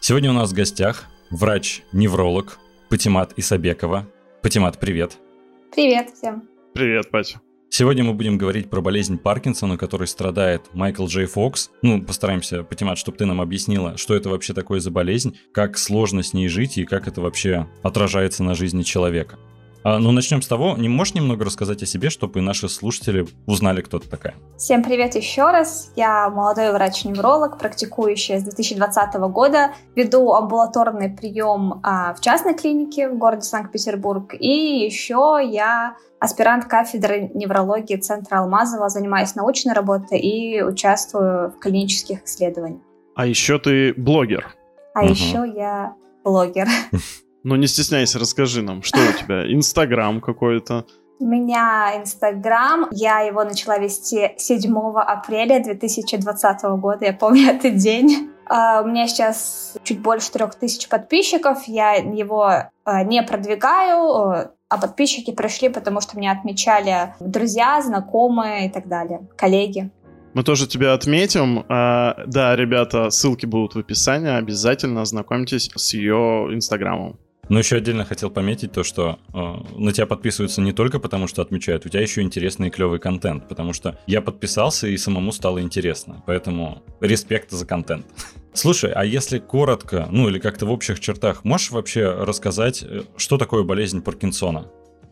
S1: Сегодня у нас в гостях врач-невролог Патимат Исабекова. Патимат, привет.
S3: Привет всем.
S2: Привет, Патя.
S1: Сегодня мы будем говорить про болезнь Паркинсона, которой страдает Майкл Джей Фокс. Ну, постараемся, Патимат, чтобы ты нам объяснила, что это вообще такое за болезнь, как сложно с ней жить и как это вообще отражается на жизни человека. А, ну, начнем с того, не можешь немного рассказать о себе, чтобы наши слушатели узнали, кто ты такая?
S3: Всем привет еще раз. Я молодой врач-невролог, практикующая с 2020 года. Веду амбулаторный прием а, в частной клинике в городе Санкт-Петербург. И еще я аспирант кафедры неврологии Центра Алмазова, занимаюсь научной работой и участвую в клинических исследованиях.
S2: А еще ты блогер.
S3: А угу. еще я блогер.
S2: Ну, не стесняйся, расскажи нам, что у тебя? Инстаграм какой-то?
S3: У меня Инстаграм, я его начала вести 7 апреля 2020 года, я помню этот день. Uh, у меня сейчас чуть больше трех тысяч подписчиков, я его uh, не продвигаю, uh, а подписчики пришли, потому что меня отмечали друзья, знакомые и так далее, коллеги.
S2: Мы тоже тебя отметим. Да, ребята, ссылки будут в описании. Обязательно ознакомьтесь с ее инстаграмом.
S1: Но еще отдельно хотел пометить то, что э, на тебя подписываются не только потому, что отмечают, у тебя еще интересный и клевый контент, потому что я подписался и самому стало интересно, поэтому респект за контент. Слушай, а если коротко, ну или как-то в общих чертах, можешь вообще рассказать, э, что такое болезнь Паркинсона?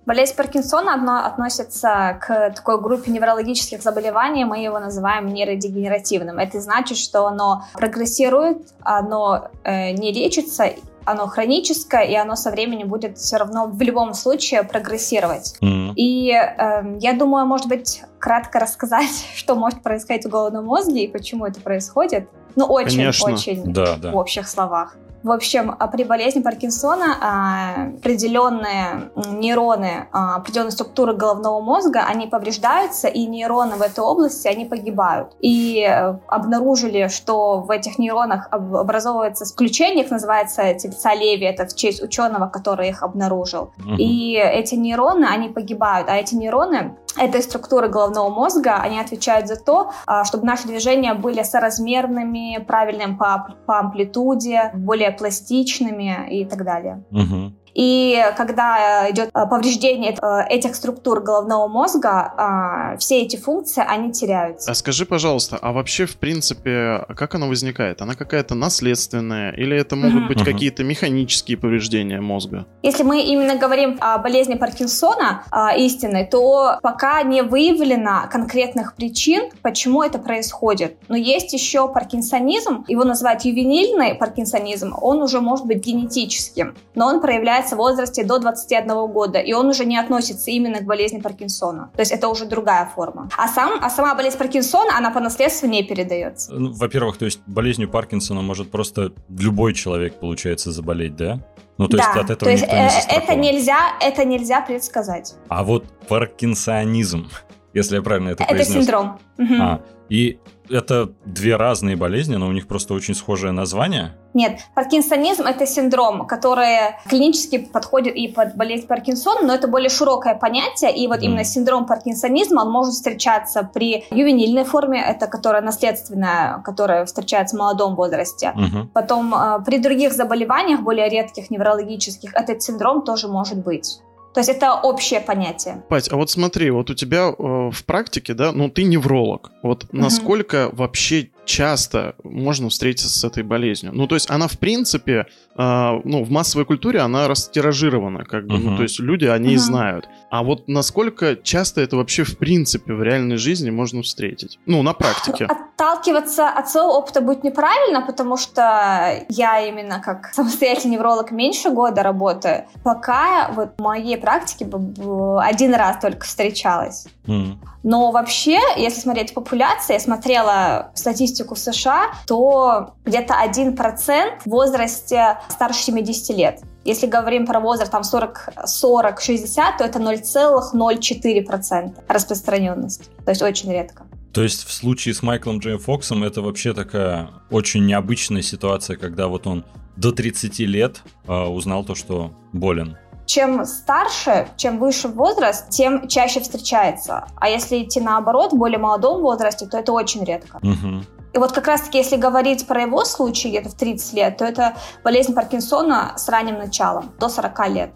S3: Болезнь Паркинсона одно относится к такой группе неврологических заболеваний, мы его называем нейродегенеративным. Это значит, что оно прогрессирует, оно э, не лечится оно хроническое, и оно со временем будет все равно в любом случае прогрессировать. Mm-hmm. И э, я думаю, может быть, кратко рассказать, что может происходить в головном мозге и почему это происходит. Ну, очень-очень да, да. в общих словах. В общем, а при болезни Паркинсона а, определенные нейроны, а, определенные структуры головного мозга, они повреждаются, и нейроны в этой области, они погибают. И э, обнаружили, что в этих нейронах образовывается включение, их называется типцалеви, это в честь ученого, который их обнаружил. И эти нейроны, они погибают, а эти нейроны этой структуры головного мозга, они отвечают за то, а, чтобы наши движения были соразмерными, правильными по, по амплитуде, более пластичными и так далее. Угу. И когда идет э, повреждение э, этих структур головного мозга, а, все эти функции, они теряются.
S2: А скажи, пожалуйста, а вообще, в принципе, как она возникает? Она какая-то наследственная или это могут uh-huh. быть какие-то механические повреждения мозга?
S3: Если мы именно говорим о болезни Паркинсона а, истинной, то пока не выявлено конкретных причин, почему это происходит. Но есть еще паркинсонизм, его называют ювенильный паркинсонизм, он уже может быть генетическим, но он проявляется появляется в возрасте до 21 года, и он уже не относится именно к болезни Паркинсона. То есть это уже другая форма. А, сам, а сама болезнь Паркинсона, она по наследству не передается.
S1: Ну, во-первых, то есть болезнью Паркинсона может просто любой человек, получается, заболеть, да?
S3: Ну, то да, есть от этого то есть, никто не э, это нельзя, это нельзя предсказать.
S1: А вот паркинсонизм, если я правильно это,
S3: это
S1: произнес.
S3: Это синдром.
S1: А, и это две разные болезни, но у них просто очень схожее название.
S3: Нет, паркинсонизм – это синдром, который клинически подходит и под болезнь Паркинсона, но это более широкое понятие, и вот mm. именно синдром паркинсонизма, он может встречаться при ювенильной форме, это которая наследственная, которая встречается в молодом возрасте. Mm-hmm. Потом э, при других заболеваниях, более редких неврологических, этот синдром тоже может быть. То есть это общее понятие.
S2: Пать, а вот смотри, вот у тебя э, в практике, да, ну ты невролог. Вот угу. насколько вообще часто можно встретиться с этой болезнью? Ну, то есть она, в принципе, э, ну, в массовой культуре она растиражирована, как бы, угу. ну, то есть люди о ней угу. знают. А вот насколько часто это вообще, в принципе, в реальной жизни можно встретить? Ну, на практике.
S3: Отталкиваться от своего опыта будет неправильно, потому что я именно как самостоятельный невролог меньше года работаю. Пока вот в моей практике один раз только встречалась. Mm. Но вообще, если смотреть популяцию, я смотрела статистику США, то где-то 1% в возрасте старше 70 лет. Если говорим про возраст там 40, 40 60, то это 0,04% распространенность. То есть очень редко.
S1: То есть в случае с Майклом Джей Фоксом это вообще такая очень необычная ситуация, когда вот он до 30 лет э, узнал то, что болен.
S3: Чем старше, чем выше возраст, тем чаще встречается. А если идти наоборот, в более молодом возрасте, то это очень редко.
S1: Угу.
S3: И вот как раз-таки, если говорить про его случай где-то в 30 лет, то это болезнь Паркинсона с ранним началом, до 40 лет.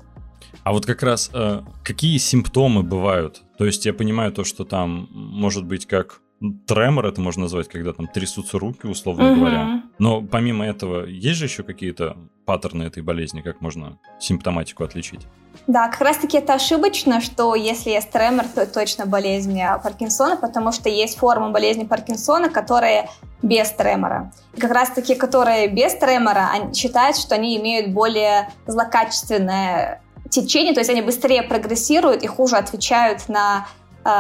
S1: А вот как раз э, какие симптомы бывают? То есть я понимаю то, что там может быть как тремор это можно назвать, когда там трясутся руки, условно mm-hmm. говоря. Но помимо этого, есть же еще какие-то паттерны этой болезни, как можно симптоматику отличить?
S3: Да, как раз-таки это ошибочно, что если есть тремор, то это точно болезнь Паркинсона, потому что есть формы болезни Паркинсона, которые без тремора. И как раз-таки, которые без тремора, они считают, что они имеют более злокачественное течение, то есть они быстрее прогрессируют и хуже отвечают на а,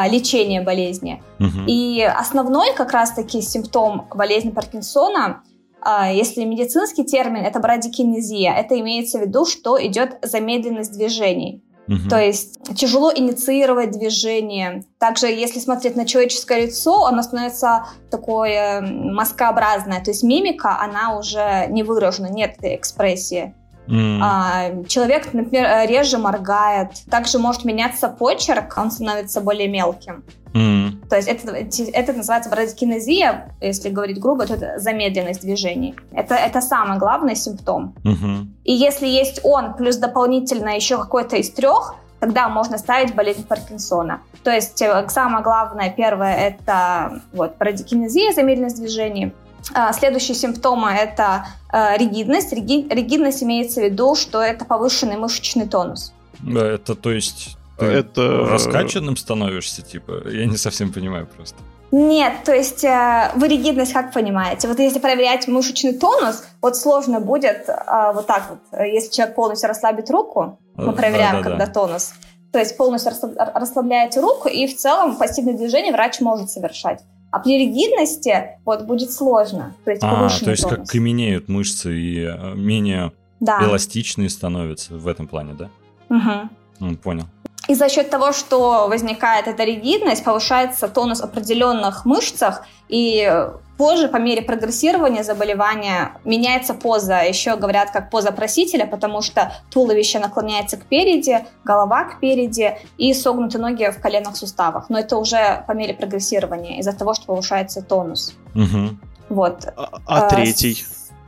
S3: лечения болезни.
S1: Угу.
S3: И основной как раз-таки симптом болезни Паркинсона, а, если медицинский термин, это брадикинезия. Это имеется в виду, что идет замедленность движений.
S1: Угу.
S3: То есть тяжело инициировать движение. Также, если смотреть на человеческое лицо, оно становится такое маскообразное. То есть мимика, она уже не выражена, нет этой экспрессии.
S1: Mm.
S3: А, человек, например, реже моргает. Также может меняться почерк, он становится более мелким.
S1: Mm.
S3: То есть это, это называется брадикинезия, если говорить грубо, то это замедленность движений. Это, это самый главный симптом.
S1: Mm-hmm.
S3: И если есть он, плюс дополнительно еще какой-то из трех, тогда можно ставить болезнь Паркинсона. То есть э, самое главное, первое, это вот, брадикинезия, замедленность движений. А, следующие симптомы – это э, ригидность. Ригидность имеется в виду, что это повышенный мышечный тонус.
S1: Да, это то есть ты это... раскачанным становишься, типа? Я не совсем понимаю просто.
S3: Нет, то есть э, вы ригидность как понимаете? Вот если проверять мышечный тонус, вот сложно будет э, вот так вот, если человек полностью расслабит руку, мы проверяем, да, да, когда да. тонус, то есть полностью расслабляете руку, и в целом пассивное движение врач может совершать. А при ригидности вот будет сложно. То есть,
S1: а, то есть тонус. как каменеют мышцы и э, менее да. эластичные становятся в этом плане, да?
S3: Угу.
S1: Понял.
S3: И за счет того, что возникает эта ригидность, повышается тонус определенных мышцах, и позже, по мере прогрессирования заболевания, меняется поза. Еще говорят, как поза просителя, потому что туловище наклоняется к переди, голова к переди и согнуты ноги в коленных суставах. Но это уже по мере прогрессирования, из-за того, что повышается тонус.
S1: Угу.
S3: Вот.
S2: А, а третий?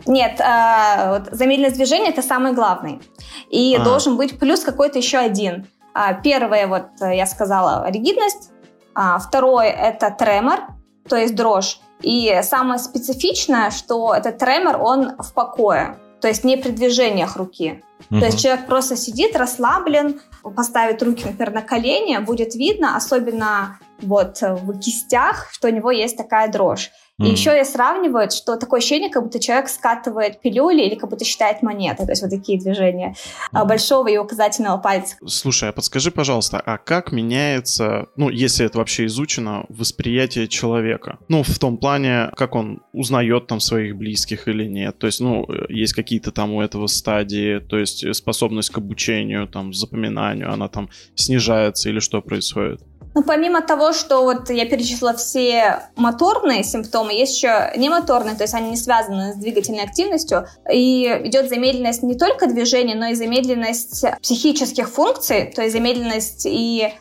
S3: Нет, э, вот замедленность движения это самый главный. И а. должен быть плюс какой-то еще один – а, первое, вот э, я сказала, ригидность. А, второе – это тремор, то есть дрожь. И самое специфичное, что этот тремор, он в покое, то есть не при движениях руки. Uh-huh. То есть человек просто сидит расслаблен, поставит руки, например, на колени, будет видно, особенно вот в кистях, что у него есть такая дрожь. И mm. еще я сравниваю, что такое ощущение, как будто человек скатывает пилюли или как будто считает монеты. То есть вот такие движения mm. большого и указательного пальца.
S2: Слушай, а подскажи, пожалуйста, а как меняется, ну, если это вообще изучено, восприятие человека? Ну, в том плане, как он узнает там своих близких или нет. То есть, ну, есть какие-то там у этого стадии, то есть способность к обучению, там, запоминанию, она там снижается или что происходит?
S3: Ну, помимо того, что вот я перечислила все моторные симптомы, есть еще немоторные, то есть они не связаны с двигательной активностью, и идет замедленность не только движения, но и замедленность психических функций, то есть замедленность и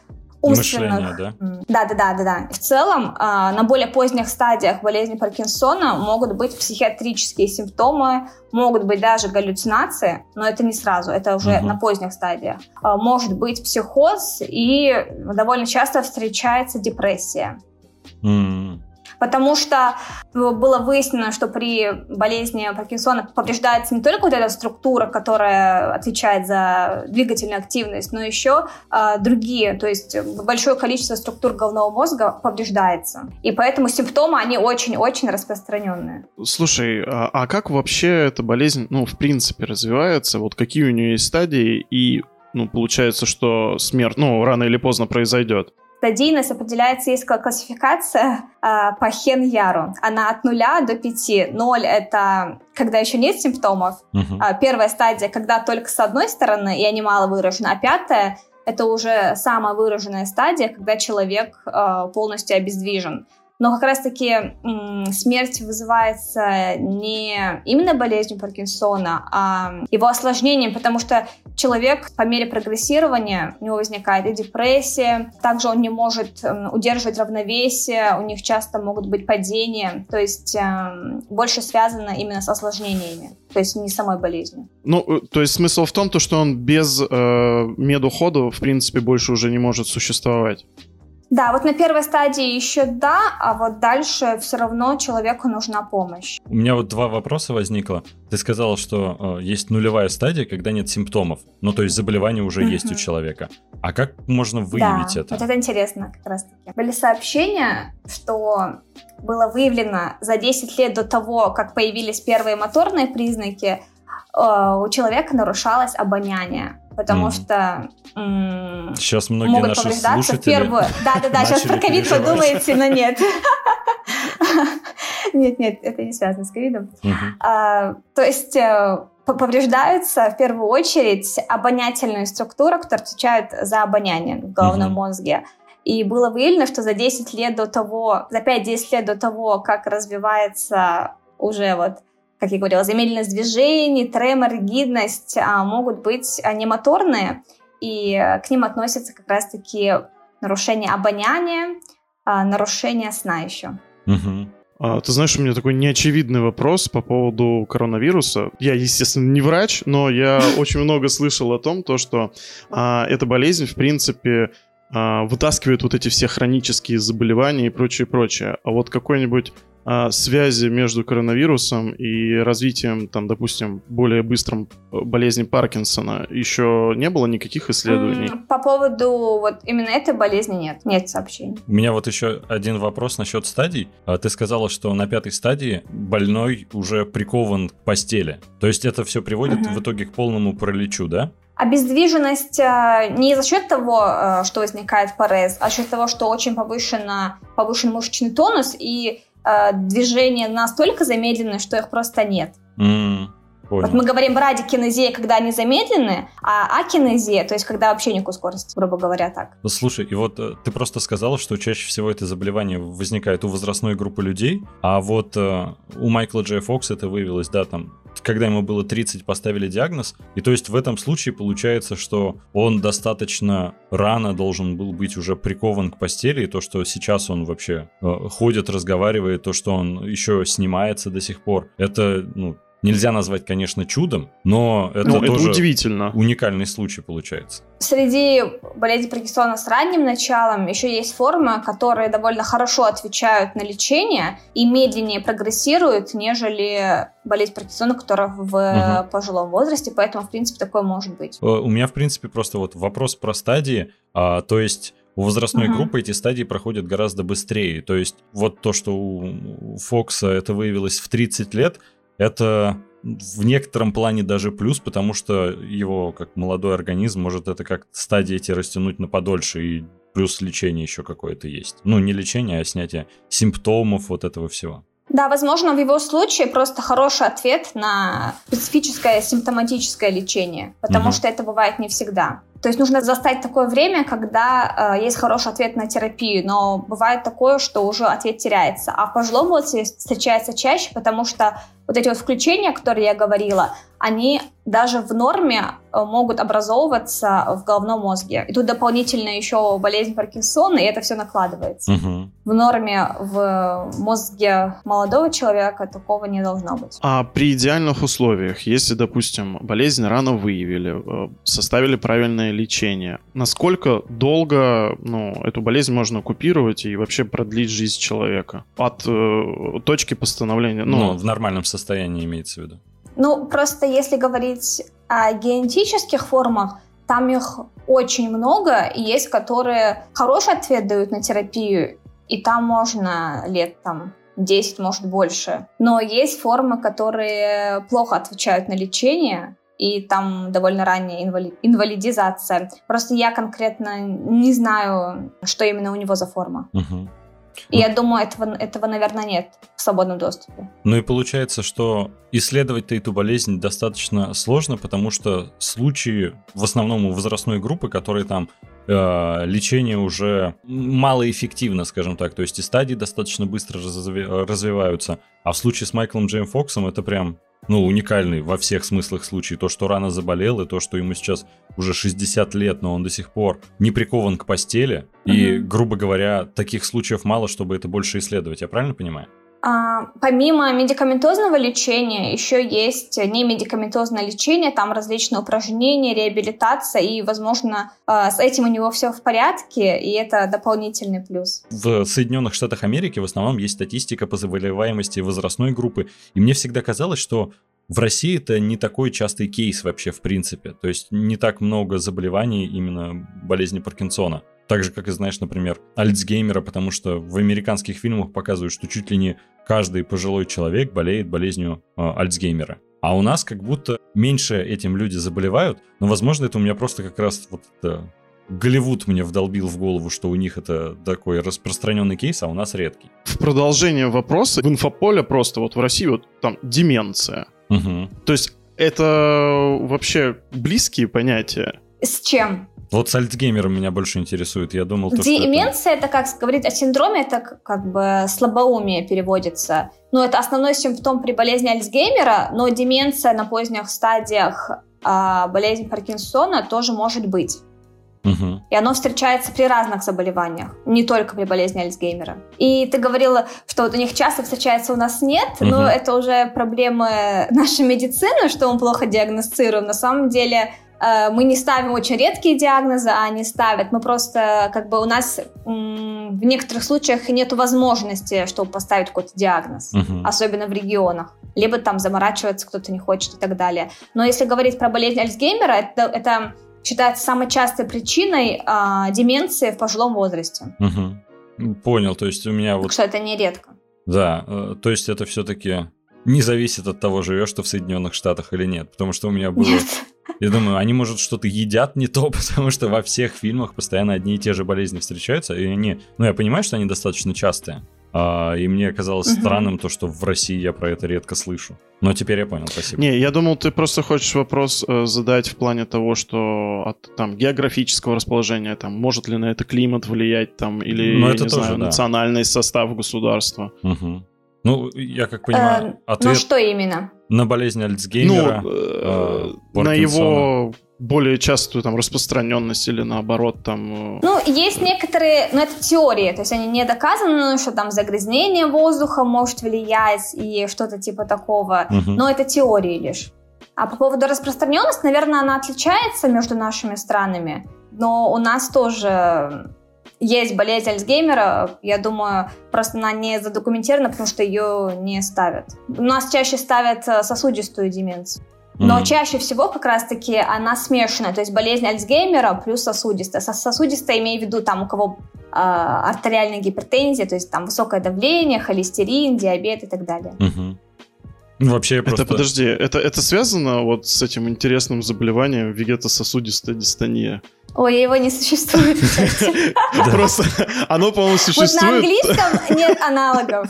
S3: умственных. Мышление, да? Да, да, да, да, да. В целом, а, на более поздних стадиях болезни Паркинсона могут быть психиатрические симптомы, могут быть даже галлюцинации, но это не сразу, это уже угу. на поздних стадиях. А, может быть психоз и довольно часто встречается депрессия.
S1: Mm
S3: потому что было выяснено, что при болезни Паркинсона повреждается не только вот эта структура, которая отвечает за двигательную активность, но еще э, другие, то есть большое количество структур головного мозга повреждается. И поэтому симптомы, они очень-очень распространенные.
S2: Слушай, а, а как вообще эта болезнь, ну, в принципе, развивается? Вот какие у нее есть стадии и ну, получается, что смерть, ну, рано или поздно произойдет.
S3: Стадийность определяется, есть классификация э, по Хен-Яру. Она от нуля до пяти. Ноль — это когда еще нет симптомов. Uh-huh. А первая стадия, когда только с одной стороны, и они мало выражены. А пятая — это уже самая выраженная стадия, когда человек э, полностью обездвижен. Но как раз-таки смерть вызывается не именно болезнью Паркинсона, а его осложнением, потому что человек по мере прогрессирования, у него возникает и депрессия, также он не может удерживать равновесие, у них часто могут быть падения, то есть э, больше связано именно с осложнениями, то есть не самой болезнью.
S2: Ну, э, то есть смысл в том, то, что он без э, медухода, в принципе, больше уже не может существовать.
S3: Да, вот на первой стадии еще да, а вот дальше все равно человеку нужна помощь.
S1: У меня вот два вопроса возникло. Ты сказала, что э, есть нулевая стадия, когда нет симптомов. Ну, то есть заболевание уже uh-huh. есть у человека. А как можно выявить
S3: да,
S1: это?
S3: Вот это интересно как раз таки. Были сообщения, что было выявлено за 10 лет до того, как появились первые моторные признаки, э, у человека нарушалось обоняние потому mm. что
S1: м- сейчас многие могут наши повреждаться
S3: в первую. Да, да, да. Сейчас про ковид подумаете, но нет. Нет, нет, это не связано с ковидом. А, то есть э, повреждаются в первую очередь обонятельные структуры, которые отвечают за обоняние в головном мозге. И было выявлено, что за 10 лет до того, за 5-10 лет до того, как развивается уже вот как я говорила, замедленность движений, тремор, ригидность а, могут быть а, немоторные, и к ним относятся как раз-таки нарушение обоняния, а, нарушение сна еще.
S2: Угу. А, ты знаешь, у меня такой неочевидный вопрос по поводу коронавируса. Я, естественно, не врач, но я очень много слышал о том, то, что а, эта болезнь, в принципе, а, вытаскивает вот эти все хронические заболевания и прочее, прочее. А вот какой-нибудь связи между коронавирусом и развитием, там, допустим, более быстрым э, болезни Паркинсона еще не было никаких исследований?
S3: По поводу вот именно этой болезни нет, нет сообщений.
S1: У меня вот еще один вопрос насчет стадий. А, ты сказала, что на пятой стадии больной уже прикован к постели. То есть это все приводит угу. в итоге к полному параличу, да?
S3: Обездвиженность э, не за счет того, что возникает парез, а за счет того, что очень повышена, повышен мышечный тонус и движения настолько замедлены, что их просто нет.
S1: Mm.
S3: Понял. Вот мы говорим радикинезия, когда они замедлены, а акинезия, то есть когда вообще никакой скорости, грубо говоря, так.
S1: Ну, слушай, и вот э, ты просто сказала, что чаще всего это заболевание возникает у возрастной группы людей, а вот э, у Майкла Джей Фокса это выявилось, да, там, когда ему было 30, поставили диагноз, и то есть в этом случае получается, что он достаточно рано должен был быть уже прикован к постели, и то, что сейчас он вообще э, ходит, разговаривает, то, что он еще снимается до сих пор, это, ну, нельзя назвать, конечно, чудом, но это ну, тоже
S2: это удивительно.
S1: уникальный случай получается.
S3: Среди болезни Паркинсона с ранним началом еще есть формы, которые довольно хорошо отвечают на лечение и медленнее прогрессируют, нежели болезнь Паркинсона, которая в угу. пожилом возрасте, поэтому, в принципе, такое может быть. Э,
S1: у меня, в принципе, просто вот вопрос про стадии, а, то есть у возрастной uh-huh. группы эти стадии проходят гораздо быстрее. То есть вот то, что у Фокса это выявилось в 30 лет, это в некотором плане даже плюс, потому что его, как молодой организм, может это как стадии эти растянуть на подольше, и плюс лечение еще какое-то есть. Ну, не лечение, а снятие симптомов вот этого всего.
S3: Да, возможно, в его случае просто хороший ответ на специфическое симптоматическое лечение, потому угу. что это бывает не всегда. То есть нужно застать такое время, когда э, есть хороший ответ на терапию, но бывает такое, что уже ответ теряется. А в пожилом возрасте встречается чаще, потому что вот эти вот включения, которые я говорила, они даже в норме э, могут образовываться в головном мозге. И тут дополнительно еще болезнь Паркинсона, и это все накладывается.
S1: Угу.
S3: В норме в мозге молодого человека такого не должно быть.
S2: А при идеальных условиях, если, допустим, болезнь рано выявили, э, составили правильное лечение, насколько долго ну, эту болезнь можно купировать и вообще продлить жизнь человека от э, точки постановления?
S1: Ну, ну, в нормальном состоянии имеется в виду.
S3: Ну, просто если говорить о генетических формах, там их очень много, и есть, которые хороший ответ дают на терапию, и там можно лет там 10, может больше. Но есть формы, которые плохо отвечают на лечение, и там довольно ранняя инвали- инвалидизация. Просто я конкретно не знаю, что именно у него за форма.
S1: Угу.
S3: И я думаю, этого, этого, наверное, нет в свободном доступе.
S1: Ну и получается, что исследовать эту болезнь достаточно сложно, потому что случаи в основном у возрастной группы, которые там э, лечение уже малоэффективно, скажем так, то есть и стадии достаточно быстро разви- развиваются, а в случае с Майклом Джейм Фоксом это прям ну, уникальный во всех смыслах случай. То, что рано заболел, и то, что ему сейчас уже 60 лет, но он до сих пор не прикован к постели. И, грубо говоря, таких случаев мало, чтобы это больше исследовать. Я правильно понимаю?
S3: А, помимо медикаментозного лечения, еще есть немедикаментозное лечение, там различные упражнения, реабилитация, и, возможно, а, с этим у него все в порядке, и это дополнительный плюс.
S1: В Соединенных Штатах Америки в основном есть статистика по заболеваемости возрастной группы, и мне всегда казалось, что в России это не такой частый кейс вообще в принципе, то есть не так много заболеваний именно болезни Паркинсона. Так же, как и знаешь, например, Альцгеймера, потому что в американских фильмах показывают, что чуть ли не каждый пожилой человек болеет болезнью э, Альцгеймера. А у нас как будто меньше этим люди заболевают, но, возможно, это у меня просто как раз вот это Голливуд мне вдолбил в голову, что у них это такой распространенный кейс, а у нас редкий.
S2: В продолжение вопроса, в инфополе просто вот в России вот там деменция.
S1: Угу.
S2: То есть это вообще близкие понятия?
S3: С чем?
S1: Вот с Альцгеймером меня больше интересует. Я думал, то,
S3: Деменция, это... это как говорить о синдроме, это как бы слабоумие переводится. Ну, это основной симптом при болезни Альцгеймера, но деменция на поздних стадиях а, болезни Паркинсона тоже может быть.
S1: Угу.
S3: И оно встречается при разных заболеваниях, не только при болезни Альцгеймера. И ты говорила, что вот у них часто встречается, у нас нет, угу. но это уже проблемы нашей медицины, что мы плохо диагностируем. На самом деле Э, мы не ставим очень редкие диагнозы, а они ставят. Мы просто, как бы у нас в некоторых случаях нет возможности, чтобы поставить какой-то диагноз,
S1: uh-huh.
S3: особенно в регионах. Либо там заморачиваться кто-то не хочет и так далее. Но если говорить про болезнь Альцгеймера, это, это считается самой частой причиной э, деменции в пожилом возрасте.
S1: Угу. Понял, то есть у меня вот...
S3: Так что это не редко.
S1: Да, э, то есть это все-таки не зависит от того, живешь ты в Соединенных Штатах или нет. Потому что у меня было... Нет. Я думаю, они, может, что-то едят не то, потому что во всех фильмах постоянно одни и те же болезни встречаются, и они... Ну, я понимаю, что они достаточно частые, а, и мне казалось угу. странным то, что в России я про это редко слышу. Но теперь я понял, спасибо.
S2: Не, я думал, ты просто хочешь вопрос э, задать в плане того, что от там географического расположения, там, может ли на это климат влиять, там, или,
S1: ну, это
S2: не
S1: тоже,
S2: знаю,
S1: да.
S2: национальный состав государства.
S1: Угу. Ну, я как понимаю,
S3: э,
S1: ответ...
S3: Ну, что именно?
S1: На болезнь Альцгеймера.
S2: Ну, э, э, на его более частую там распространенность или наоборот там...
S3: Э, ну, есть некоторые, ну это теории, то есть они не доказаны, что там загрязнение воздуха может влиять и что-то типа такого,
S1: угу.
S3: но это теории лишь. А по поводу распространенности, наверное, она отличается между нашими странами, но у нас тоже есть болезнь Альцгеймера, я думаю, просто она не задокументирована, потому что ее не ставят. У нас чаще ставят э, сосудистую деменцию. Но mm-hmm. чаще всего как раз-таки она смешана, то есть болезнь Альцгеймера плюс сосудистая. Сосудистая имею в виду там у кого э, артериальная гипертензия, то есть там высокое давление, холестерин, диабет и так далее.
S1: Mm-hmm. Ну, вообще просто...
S2: Это, подожди, это, это связано вот с этим интересным заболеванием вегетососудистая дистония?
S3: Ой, его не существует,
S2: Просто оно, по-моему, существует. Вот
S3: на английском нет аналогов.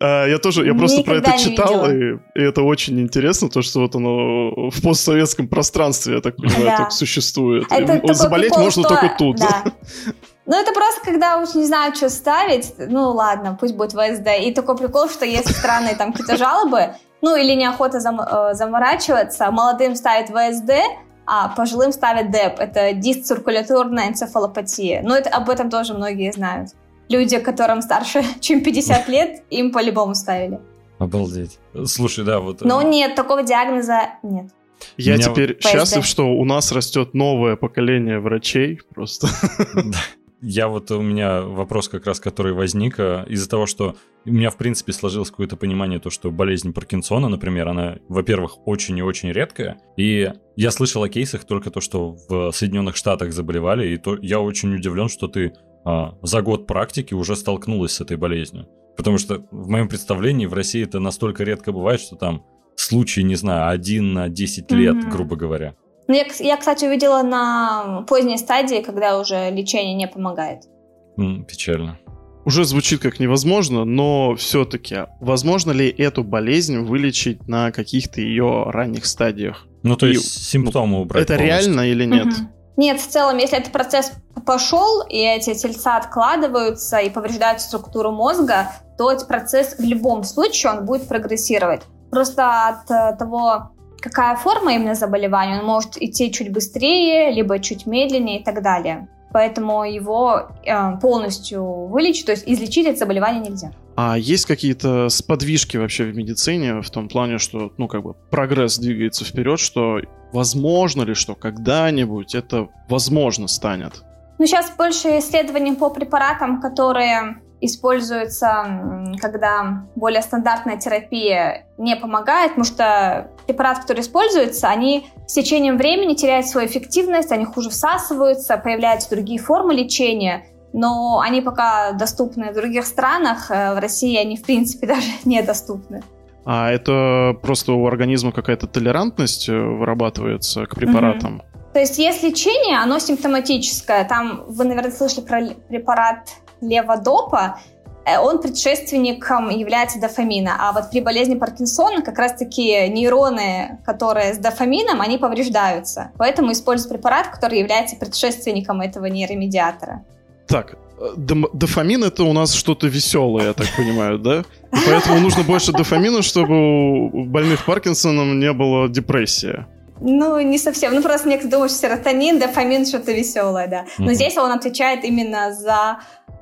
S2: А, я тоже, я просто про это читал, и это очень интересно, то, что вот оно в постсоветском пространстве, я так понимаю, так существует. Заболеть можно только тут.
S3: Ну, это просто, когда уж не знаю, что ставить, ну, ладно, пусть будет ВСД. И такой прикол, что есть странные там какие-то жалобы, ну, или неохота зам, э, заморачиваться, молодым ставят ВСД, а пожилым ставят ДЭП. Это дисциркуляторная энцефалопатия. Но это, об этом тоже многие знают. Люди, которым старше, чем 50 лет, им по-любому ставили.
S1: Обалдеть. Слушай, да, вот...
S3: Но э, нет, такого диагноза нет.
S2: Я Меня... теперь ПСД. счастлив, что у нас растет новое поколение врачей просто.
S1: Я вот у меня вопрос как раз, который возник э, из-за того, что у меня в принципе сложилось какое-то понимание то, что болезнь Паркинсона, например, она, во-первых, очень и очень редкая, и я слышал о кейсах только то, что в Соединенных Штатах заболевали, и то я очень удивлен, что ты а, за год практики уже столкнулась с этой болезнью, потому что в моем представлении в России это настолько редко бывает, что там случай, не знаю, один на 10 лет, mm-hmm. грубо говоря.
S3: Ну, я, я, кстати, увидела на поздней стадии, когда уже лечение не помогает.
S1: М, печально.
S2: Уже звучит как невозможно, но все-таки возможно ли эту болезнь вылечить на каких-то ее ранних стадиях?
S1: Ну, то И, есть симптомы убрать
S2: Это полностью. реально или нет? Угу.
S3: Нет, в целом, если этот процесс пошел, и эти тельца откладываются и повреждают структуру мозга, то этот процесс в любом случае он будет прогрессировать. Просто от э, того, какая форма именно заболевания, он может идти чуть быстрее, либо чуть медленнее и так далее. Поэтому его э, полностью вылечить, то есть излечить это заболевание нельзя.
S2: А есть какие-то сподвижки вообще в медицине в том плане, что, ну, как бы прогресс двигается вперед, что возможно ли, что когда-нибудь это возможно станет?
S3: Ну, сейчас больше исследований по препаратам, которые используется, когда более стандартная терапия не помогает, потому что препараты, которые используются, они с течением времени теряют свою эффективность, они хуже всасываются, появляются другие формы лечения, но они пока доступны в других странах, э, в России они в принципе даже недоступны.
S2: А это просто у организма какая-то толерантность э, вырабатывается к препаратам?
S3: Угу. То есть есть лечение, оно симптоматическое. Там вы, наверное, слышали про препарат леводопа, э, он предшественником является дофамина. А вот при болезни Паркинсона как раз-таки нейроны, которые с дофамином, они повреждаются. Поэтому используют препарат, который является предшественником этого нейромедиатора.
S2: Так, э, дофамин это у нас что-то веселое, я так понимаю, да? И поэтому нужно больше дофамина, чтобы у больных Паркинсоном не было депрессии.
S3: Ну, не совсем. Ну, просто некоторые думают, что серотонин, дофамин, что-то веселое, да. Но здесь он отвечает именно за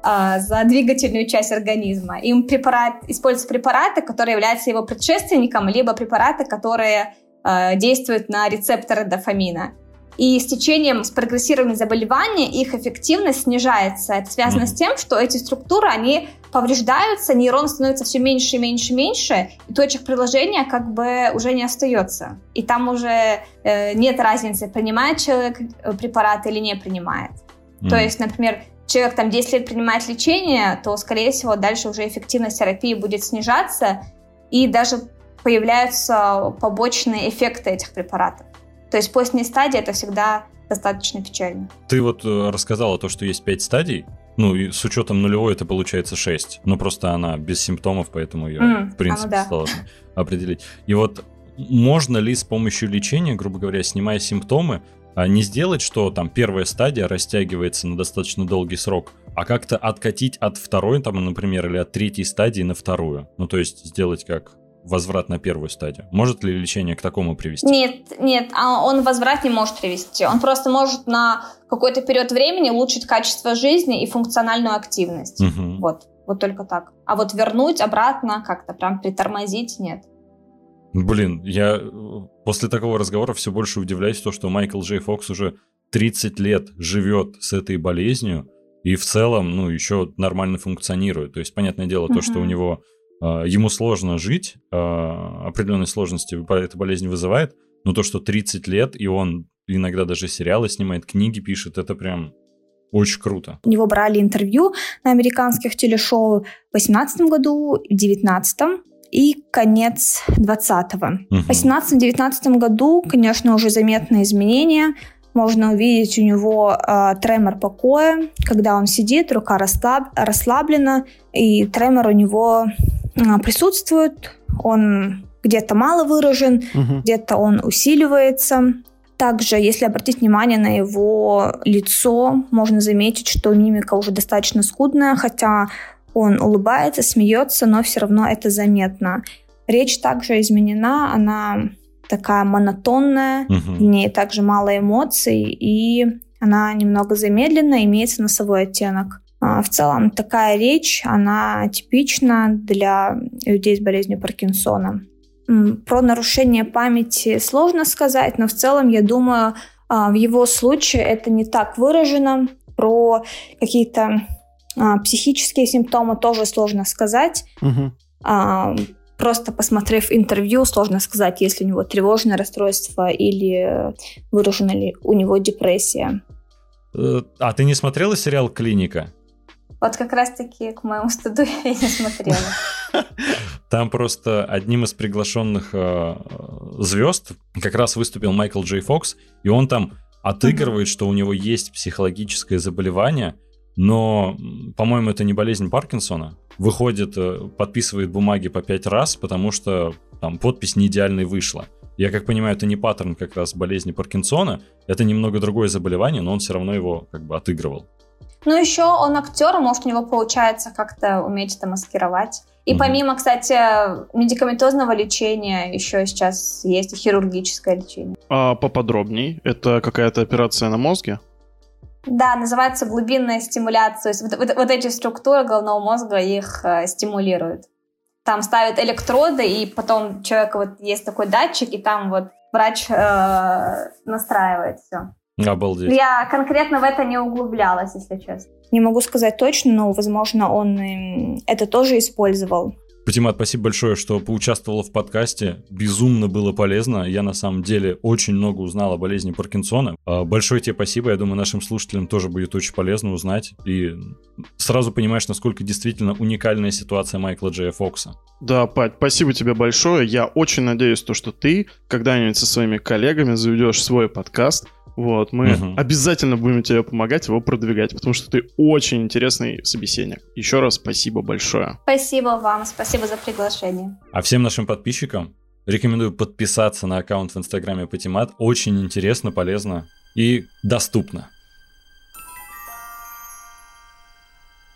S3: а, за двигательную часть организма. Им препарат, используются препараты, которые являются его предшественником, либо препараты, которые э, действуют на рецепторы дофамина. И с течением, с прогрессированием заболевания их эффективность снижается. Это связано mm-hmm. с тем, что эти структуры, они повреждаются, нейрон становится все меньше и меньше и меньше, и точек приложения как бы уже не остается. И там уже э, нет разницы, принимает человек препарат или не принимает. Mm-hmm. То есть, например, человек там 10 лет принимает лечение, то, скорее всего, дальше уже эффективность терапии будет снижаться, и даже появляются побочные эффекты этих препаратов. То есть поздняя стадия это всегда достаточно печально.
S1: Ты вот э, рассказала то, что есть 5 стадий, ну, и с учетом нулевой это получается 6. Но просто она без симптомов, поэтому ее, mm, в принципе, да. сложно определить. И вот можно ли с помощью лечения, грубо говоря, снимая симптомы, а не сделать, что там первая стадия растягивается на достаточно долгий срок, а как-то откатить от второй, там, например, или от третьей стадии на вторую. Ну, то есть сделать как возврат на первую стадию. Может ли лечение к такому привести?
S3: Нет, нет, а он возврат не может привести. Он просто может на какой-то период времени улучшить качество жизни и функциональную активность. Угу. Вот, вот только так. А вот вернуть обратно, как-то прям притормозить, нет.
S1: Блин, я э, после такого разговора все больше удивляюсь, то, что Майкл Джей Фокс уже 30 лет живет с этой болезнью и в целом, ну, еще нормально функционирует. То есть, понятное дело, то, что у него э, ему сложно жить, э, определенные сложности эта болезнь вызывает, но то, что 30 лет, и он иногда даже сериалы снимает, книги пишет, это прям очень круто.
S3: У него брали интервью на американских телешоу в 2018 году, в 2019 и конец 20-го. Угу. В 2018-2019 году, конечно, уже заметные изменения. Можно увидеть у него э, тремор покоя, когда он сидит, рука расслаб, расслаблена, и тремор у него э, присутствует. Он где-то мало выражен, угу. где-то он усиливается. Также, если обратить внимание на его лицо, можно заметить, что мимика уже достаточно скудная, хотя он улыбается, смеется, но все равно это заметно. Речь также изменена, она такая монотонная, угу. в ней также мало эмоций, и она немного замедлена, имеется носовой оттенок. А, в целом такая речь, она типична для людей с болезнью Паркинсона. Про нарушение памяти сложно сказать, но в целом, я думаю, а, в его случае это не так выражено. Про какие-то а, психические симптомы тоже сложно сказать. Угу. А, просто посмотрев интервью, сложно сказать, есть ли у него тревожное расстройство или выражена ли у него депрессия.
S1: Э, а ты не смотрела сериал «Клиника»?
S3: Вот как раз-таки к моему стыду я не смотрела.
S1: Там просто одним из приглашенных э, звезд как раз выступил Майкл Джей Фокс, и он там отыгрывает, что у него есть психологическое заболевание, но, по-моему, это не болезнь Паркинсона. Выходит, э, подписывает бумаги по пять раз, потому что там подпись не идеальной вышла. Я как понимаю, это не паттерн как раз болезни Паркинсона, это немного другое заболевание, но он все равно его как бы отыгрывал.
S3: Ну, еще он актер, может, у него получается как-то уметь это маскировать. И помимо, кстати, медикаментозного лечения, еще сейчас есть и хирургическое лечение.
S2: А поподробней, это какая-то операция на мозге?
S3: Да, называется глубинная стимуляция. То есть вот, вот, вот эти структуры головного мозга их э, стимулируют. Там ставят электроды, и потом человека вот есть такой датчик, и там вот врач э, настраивает все.
S1: Обалдеть.
S3: Я конкретно в это не углублялась, если честно. Не могу сказать точно, но, возможно, он это тоже использовал.
S1: Патимат, спасибо большое, что поучаствовала в подкасте. Безумно было полезно. Я на самом деле очень много узнал о болезни Паркинсона. А, большое тебе спасибо. Я думаю, нашим слушателям тоже будет очень полезно узнать. И сразу понимаешь, насколько действительно уникальная ситуация Майкла Джея Фокса.
S2: Да, Пать, спасибо тебе большое. Я очень надеюсь, то, что ты когда-нибудь со своими коллегами заведешь свой подкаст, вот, мы угу. обязательно будем тебе помогать его продвигать, потому что ты очень интересный собеседник. Еще раз спасибо большое.
S3: Спасибо вам, спасибо за приглашение.
S1: А всем нашим подписчикам рекомендую подписаться на аккаунт в Инстаграме Патимат. Очень интересно, полезно и доступно.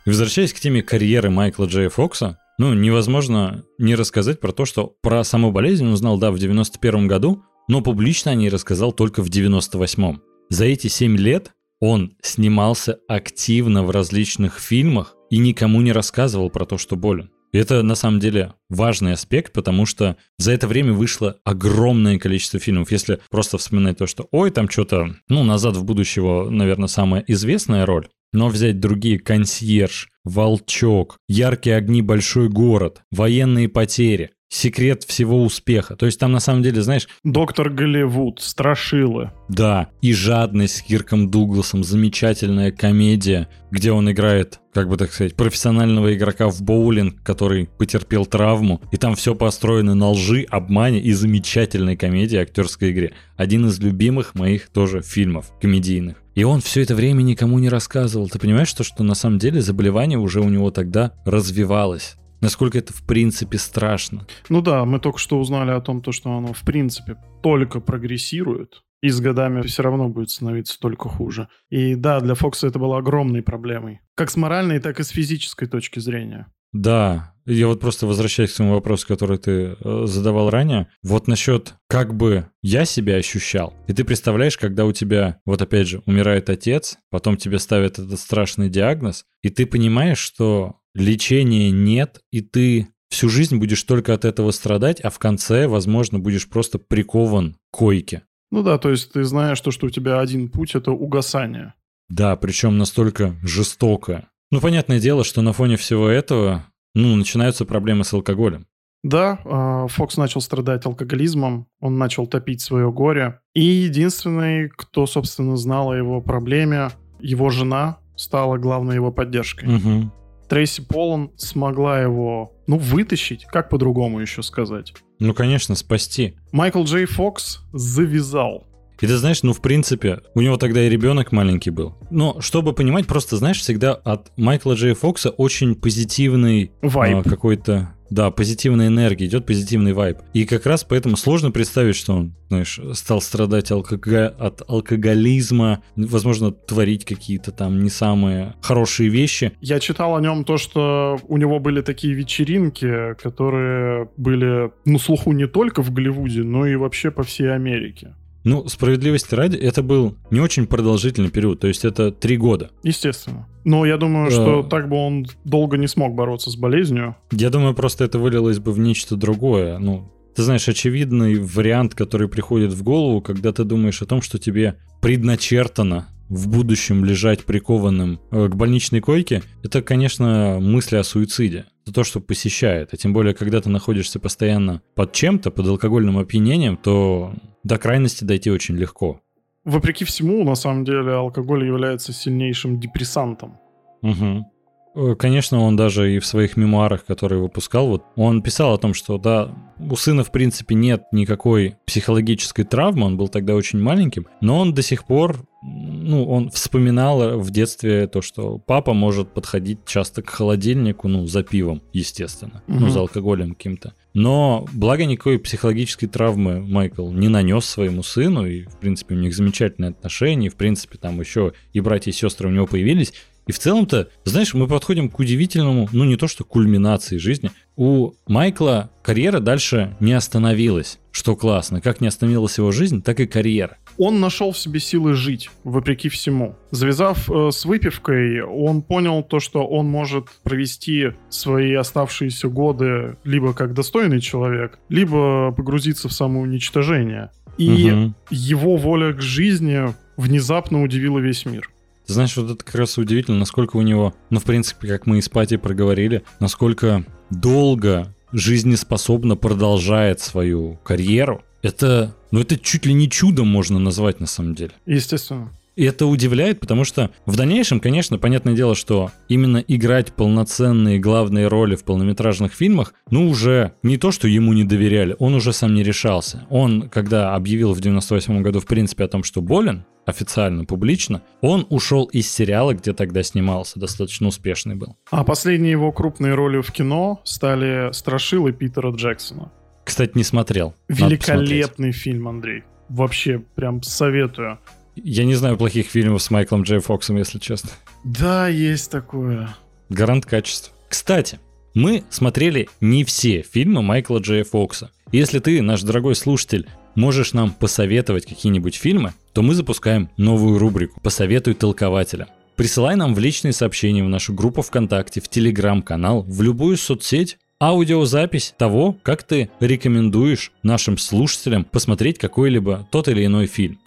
S1: Возвращаясь к теме карьеры Майкла Джея Фокса, ну, невозможно не рассказать про то, что про саму болезнь он узнал, да, в 91 году, но публично о ней рассказал только в 98-м. За эти 7 лет он снимался активно в различных фильмах и никому не рассказывал про то, что болен. Это на самом деле важный аспект, потому что за это время вышло огромное количество фильмов. Если просто вспоминать то, что ой, там что-то, ну, назад в будущего, наверное, самая известная роль, но взять другие «Консьерж», «Волчок», «Яркие огни. Большой город», «Военные потери», секрет всего успеха. То есть там на самом деле, знаешь...
S2: Доктор Голливуд, Страшилы.
S1: Да, и «Жадность» с Кирком Дугласом, замечательная комедия, где он играет, как бы так сказать, профессионального игрока в боулинг, который потерпел травму, и там все построено на лжи, обмане и замечательной комедии, актерской игре. Один из любимых моих тоже фильмов комедийных. И он все это время никому не рассказывал. Ты понимаешь, что, что на самом деле заболевание уже у него тогда развивалось? Насколько это в принципе страшно?
S2: Ну да, мы только что узнали о том, то, что оно в принципе только прогрессирует, и с годами все равно будет становиться только хуже. И да, для Фокса это было огромной проблемой. Как с моральной, так и с физической точки зрения.
S1: Да, я вот просто возвращаюсь к своему вопросу, который ты э, задавал ранее. Вот насчет, как бы я себя ощущал. И ты представляешь, когда у тебя, вот опять же, умирает отец, потом тебе ставят этот страшный диагноз, и ты понимаешь, что лечения нет, и ты всю жизнь будешь только от этого страдать, а в конце, возможно, будешь просто прикован к койке.
S2: Ну да, то есть ты знаешь то, что у тебя один путь — это угасание.
S1: Да, причем настолько жестокое. Ну, понятное дело, что на фоне всего этого, ну, начинаются проблемы с алкоголем.
S2: Да, а, Фокс начал страдать алкоголизмом, он начал топить свое горе. И единственный, кто, собственно, знал о его проблеме, его жена стала главной его поддержкой.
S1: Угу.
S2: Трейси Полон смогла его, ну, вытащить, как по-другому еще сказать.
S1: Ну, конечно, спасти.
S2: Майкл Джей Фокс завязал.
S1: И ты знаешь, ну, в принципе, у него тогда и ребенок маленький был. Но, чтобы понимать, просто, знаешь, всегда от Майкла Джей Фокса очень позитивный...
S2: Вайб.
S1: А, какой-то да, позитивная энергия, идет позитивный вайб. И как раз поэтому сложно представить, что он, знаешь, стал страдать алкого... от алкоголизма, возможно, творить какие-то там не самые хорошие вещи.
S2: Я читал о нем то, что у него были такие вечеринки, которые были на слуху не только в Голливуде, но и вообще по всей Америке.
S1: Ну, справедливости ради, это был не очень продолжительный период, то есть это три года.
S2: Естественно. Но я думаю, что а... так бы он долго не смог бороться с болезнью.
S1: Я думаю, просто это вылилось бы в нечто другое. Ну, ты знаешь, очевидный вариант, который приходит в голову, когда ты думаешь о том, что тебе предначертано в будущем лежать прикованным э, к больничной койке, это, конечно, мысли о суициде. Это то, что посещает. А тем более, когда ты находишься постоянно под чем-то, под алкогольным опьянением, то до крайности дойти очень легко.
S2: Вопреки всему, на самом деле, алкоголь является сильнейшим депрессантом.
S1: Угу. Э, конечно, он даже и в своих мемуарах, которые выпускал, вот он писал о том, что да, у сына, в принципе, нет никакой психологической травмы, он был тогда очень маленьким, но он до сих пор ну, он вспоминал в детстве то, что папа может подходить часто к холодильнику, ну, за пивом, естественно, угу. ну, за алкоголем каким-то. Но, благо, никакой психологической травмы Майкл не нанес своему сыну, и, в принципе, у них замечательные отношения, и, в принципе, там еще и братья и сестры у него появились. И в целом-то, знаешь, мы подходим к удивительному, ну не то что кульминации жизни. У Майкла карьера дальше не остановилась, что классно. Как не остановилась его жизнь, так и карьера.
S2: Он нашел в себе силы жить, вопреки всему. Завязав э, с выпивкой, он понял то, что он может провести свои оставшиеся годы либо как достойный человек, либо погрузиться в самоуничтожение. И угу. его воля к жизни внезапно удивила весь мир.
S1: Знаешь, вот это как раз удивительно, насколько у него, ну, в принципе, как мы и с Пати проговорили, насколько долго жизнеспособно продолжает свою карьеру. Это, ну, это чуть ли не чудом можно назвать на самом деле.
S2: Естественно.
S1: И это удивляет, потому что в дальнейшем, конечно, понятное дело, что именно играть полноценные главные роли в полнометражных фильмах, ну уже не то, что ему не доверяли, он уже сам не решался. Он, когда объявил в 98 году, в принципе, о том, что болен, официально, публично, он ушел из сериала, где тогда снимался, достаточно успешный был.
S2: А последние его крупные роли в кино стали «Страшилы» Питера Джексона.
S1: Кстати, не смотрел.
S2: Великолепный фильм, Андрей. Вообще, прям советую.
S1: Я не знаю плохих фильмов с Майклом Джей Фоксом, если честно.
S2: Да, есть такое.
S1: Гарант качества. Кстати, мы смотрели не все фильмы Майкла Джея Фокса. Если ты, наш дорогой слушатель, можешь нам посоветовать какие-нибудь фильмы, то мы запускаем новую рубрику «Посоветуй толкователя». Присылай нам в личные сообщения в нашу группу ВКонтакте, в Телеграм-канал, в любую соцсеть аудиозапись того, как ты рекомендуешь нашим слушателям посмотреть какой-либо тот или иной фильм.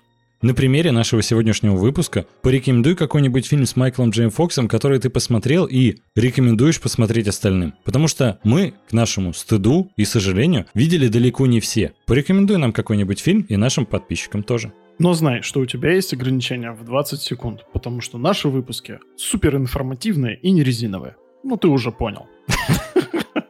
S1: На примере нашего сегодняшнего выпуска порекомендуй какой-нибудь фильм с Майклом Джейм Фоксом, который ты посмотрел и рекомендуешь посмотреть остальным. Потому что мы, к нашему стыду и сожалению, видели далеко не все. Порекомендуй нам какой-нибудь фильм и нашим подписчикам тоже.
S2: Но знай, что у тебя есть ограничения в 20 секунд, потому что наши выпуски супер информативные и не резиновые. Ну, ты уже понял.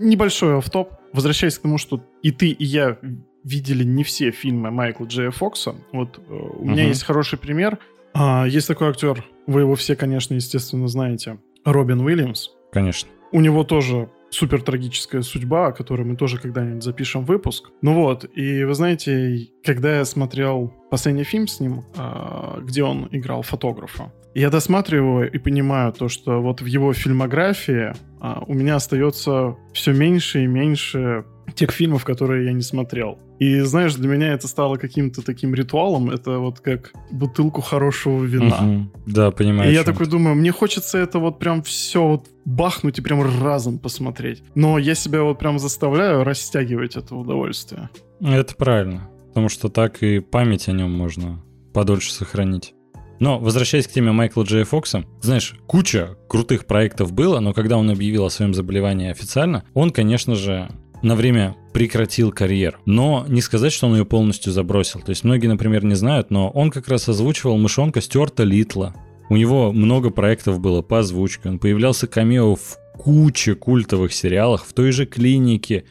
S2: Небольшой автоп. Возвращаясь к тому, что и ты, и я видели не все фильмы Майкла Джея Фокса. Вот э, у меня есть хороший пример. А, есть такой актер, вы его все, конечно, естественно, знаете. Робин Уильямс.
S1: Конечно.
S2: У него тоже супер трагическая судьба, о которой мы тоже когда-нибудь запишем выпуск. Ну вот, и вы знаете, когда я смотрел последний фильм с ним, а, где он играл фотографа, я досматриваю и понимаю то, что вот в его фильмографии а, у меня остается все меньше и меньше тех фильмов, которые я не смотрел. И знаешь, для меня это стало каким-то таким ритуалом. Это вот как бутылку хорошего вина. Угу.
S1: Да, понимаю.
S2: И я такой думаю, мне хочется это вот прям все вот бахнуть и прям разом посмотреть. Но я себя вот прям заставляю растягивать это удовольствие.
S1: Это правильно. Потому что так и память о нем можно подольше сохранить. Но, возвращаясь к теме Майкла Джея Фокса, знаешь, куча крутых проектов было, но когда он объявил о своем заболевании официально, он, конечно же, на время прекратил карьеру. Но не сказать, что он ее полностью забросил. То есть многие, например, не знают, но он как раз озвучивал мышонка Стюарта Литла. У него много проектов было по озвучке. Он появлялся камео в куче культовых сериалах, в той же клинике.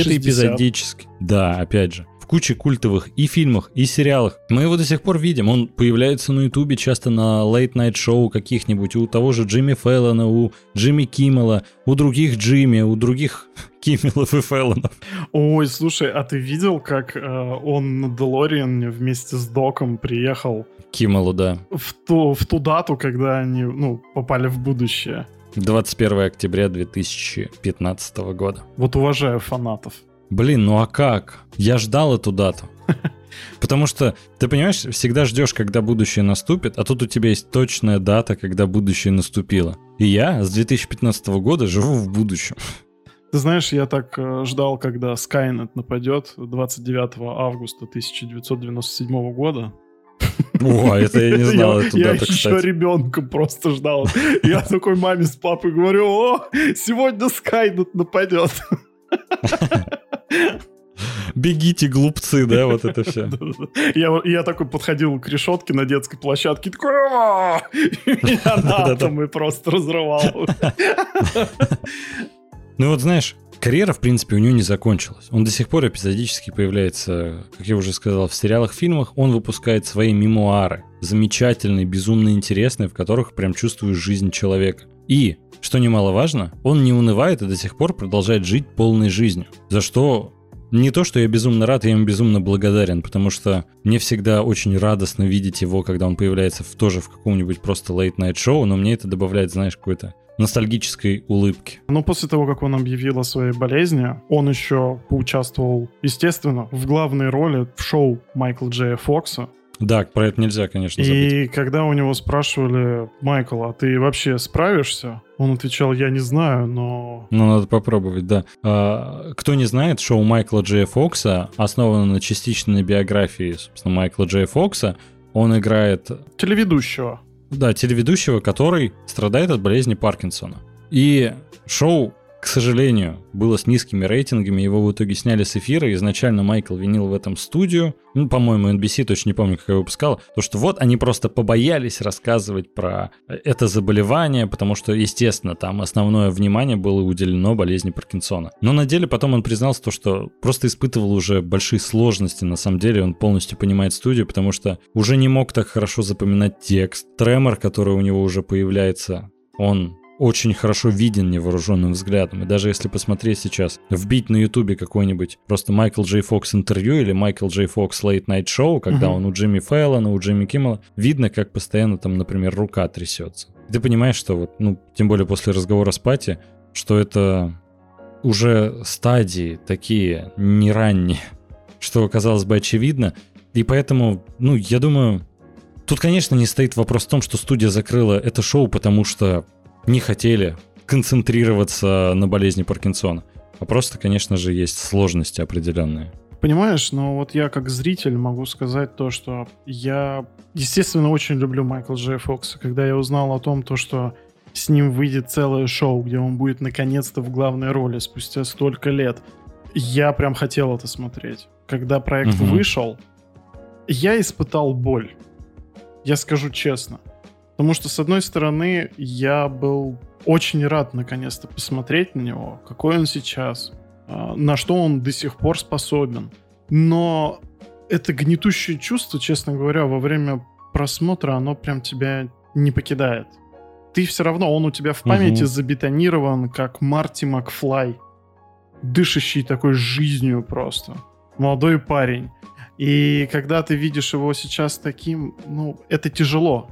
S1: где-то эпизодически. Да, опять же куче культовых и фильмах, и сериалах. Мы его до сих пор видим. Он появляется на Ютубе часто на лейт-найт шоу каких-нибудь у того же Джимми Фэллона, у Джимми Киммела, у других Джимми, у других Киммелов и Фэллонов.
S2: Ой, слушай, а ты видел, как э, он на Делориан вместе с Доком приехал?
S1: Киммелу, да.
S2: В ту, в ту дату, когда они ну, попали в будущее.
S1: 21 октября 2015 года.
S2: Вот уважаю фанатов.
S1: Блин, ну а как? Я ждал эту дату. Потому что, ты понимаешь, всегда ждешь, когда будущее наступит, а тут у тебя есть точная дата, когда будущее наступило. И я с 2015 года живу в будущем.
S2: Ты знаешь, я так э, ждал, когда Skynet нападет 29 августа 1997 года.
S1: О, это я не знал эту дату,
S2: Я еще ребенком просто ждал. Я такой маме с папой говорю, о, сегодня Skynet нападет.
S1: Бегите, глупцы, да, вот это все.
S2: Я, я такой подходил к решетке на детской площадке, такой, меня на атомы просто разрывал.
S1: Ну вот знаешь, карьера, в принципе, у него не закончилась. Он до сих пор эпизодически появляется, как я уже сказал, в сериалах, фильмах. Он выпускает свои мемуары, замечательные, безумно интересные, в которых прям чувствуешь жизнь человека. И, что немаловажно, он не унывает и до сих пор продолжает жить полной жизнью. За что не то, что я безумно рад, я ему безумно благодарен, потому что мне всегда очень радостно видеть его, когда он появляется в, тоже в каком-нибудь просто late-night шоу, но мне это добавляет, знаешь, какой-то ностальгической улыбки.
S2: Но после того, как он объявил о своей болезни, он еще поучаствовал, естественно, в главной роли в шоу Майкла Джея Фокса.
S1: Да, про это нельзя, конечно,
S2: забыть. И когда у него спрашивали, Майкл, а ты вообще справишься? Он отвечал, я не знаю, но...
S1: Ну, надо попробовать, да. А, кто не знает, шоу Майкла Джея Фокса основано на частичной биографии, собственно, Майкла Джея Фокса. Он играет...
S2: Телеведущего.
S1: Да, телеведущего, который страдает от болезни Паркинсона. И шоу к сожалению, было с низкими рейтингами, его в итоге сняли с эфира, изначально Майкл винил в этом студию, ну, по-моему, NBC, точно не помню, как я выпускал, то, что вот они просто побоялись рассказывать про это заболевание, потому что, естественно, там основное внимание было уделено болезни Паркинсона. Но на деле потом он признался то, что просто испытывал уже большие сложности, на самом деле он полностью понимает студию, потому что уже не мог так хорошо запоминать текст. Тремор, который у него уже появляется, он очень хорошо виден невооруженным взглядом. И даже если посмотреть сейчас, вбить на ютубе какой-нибудь просто Майкл Джей Фокс интервью или Майкл Джей Фокс Late Night Show, когда uh-huh. он у Джимми Фэллона, у Джимми Киммела, видно, как постоянно там, например, рука трясется. И ты понимаешь, что вот, ну, тем более после разговора с Пати, что это уже стадии такие не ранние, что, казалось бы, очевидно. И поэтому, ну, я думаю, тут, конечно, не стоит вопрос в том, что студия закрыла это шоу, потому что не хотели концентрироваться на болезни Паркинсона. А просто, конечно же, есть сложности определенные.
S2: Понимаешь, но вот я как зритель могу сказать то, что я, естественно, очень люблю Майкла Джей Фокса. Когда я узнал о том, то, что с ним выйдет целое шоу, где он будет наконец-то в главной роли спустя столько лет, я прям хотел это смотреть. Когда проект угу. вышел, я испытал боль. Я скажу честно. Потому что, с одной стороны, я был очень рад наконец-то посмотреть на него, какой он сейчас, а, на что он до сих пор способен. Но это гнетущее чувство, честно говоря, во время просмотра, оно прям тебя не покидает. Ты все равно, он у тебя в памяти угу. забетонирован, как Марти Макфлай, дышащий такой жизнью просто. Молодой парень. И когда ты видишь его сейчас таким, ну, это тяжело.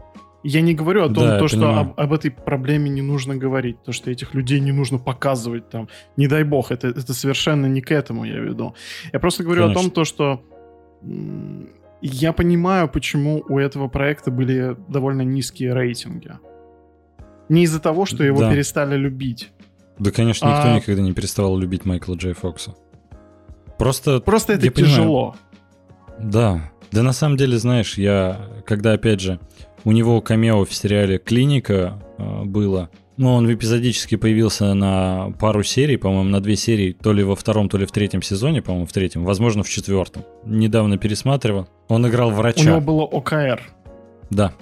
S2: Я не говорю о том, да, то, что об, об этой проблеме не нужно говорить, то, что этих людей не нужно показывать там. Не дай бог, это, это совершенно не к этому я веду. Я просто говорю Конечно. о том, то, что я понимаю, почему у этого проекта были довольно низкие рейтинги. Не из-за того, что его да. перестали любить.
S1: Да, конечно, никто а... никогда не переставал любить Майкла Джей Фокса. Просто...
S2: Просто это тяжело.
S1: Понимаю. Да. Да на самом деле, знаешь, я, когда, опять же, у него камео в сериале «Клиника» э, было. Ну, он эпизодически появился на пару серий, по-моему, на две серии, то ли во втором, то ли в третьем сезоне, по-моему, в третьем, возможно, в четвертом. Недавно пересматривал. Он играл врача. У
S2: него было ОКР.
S1: Да.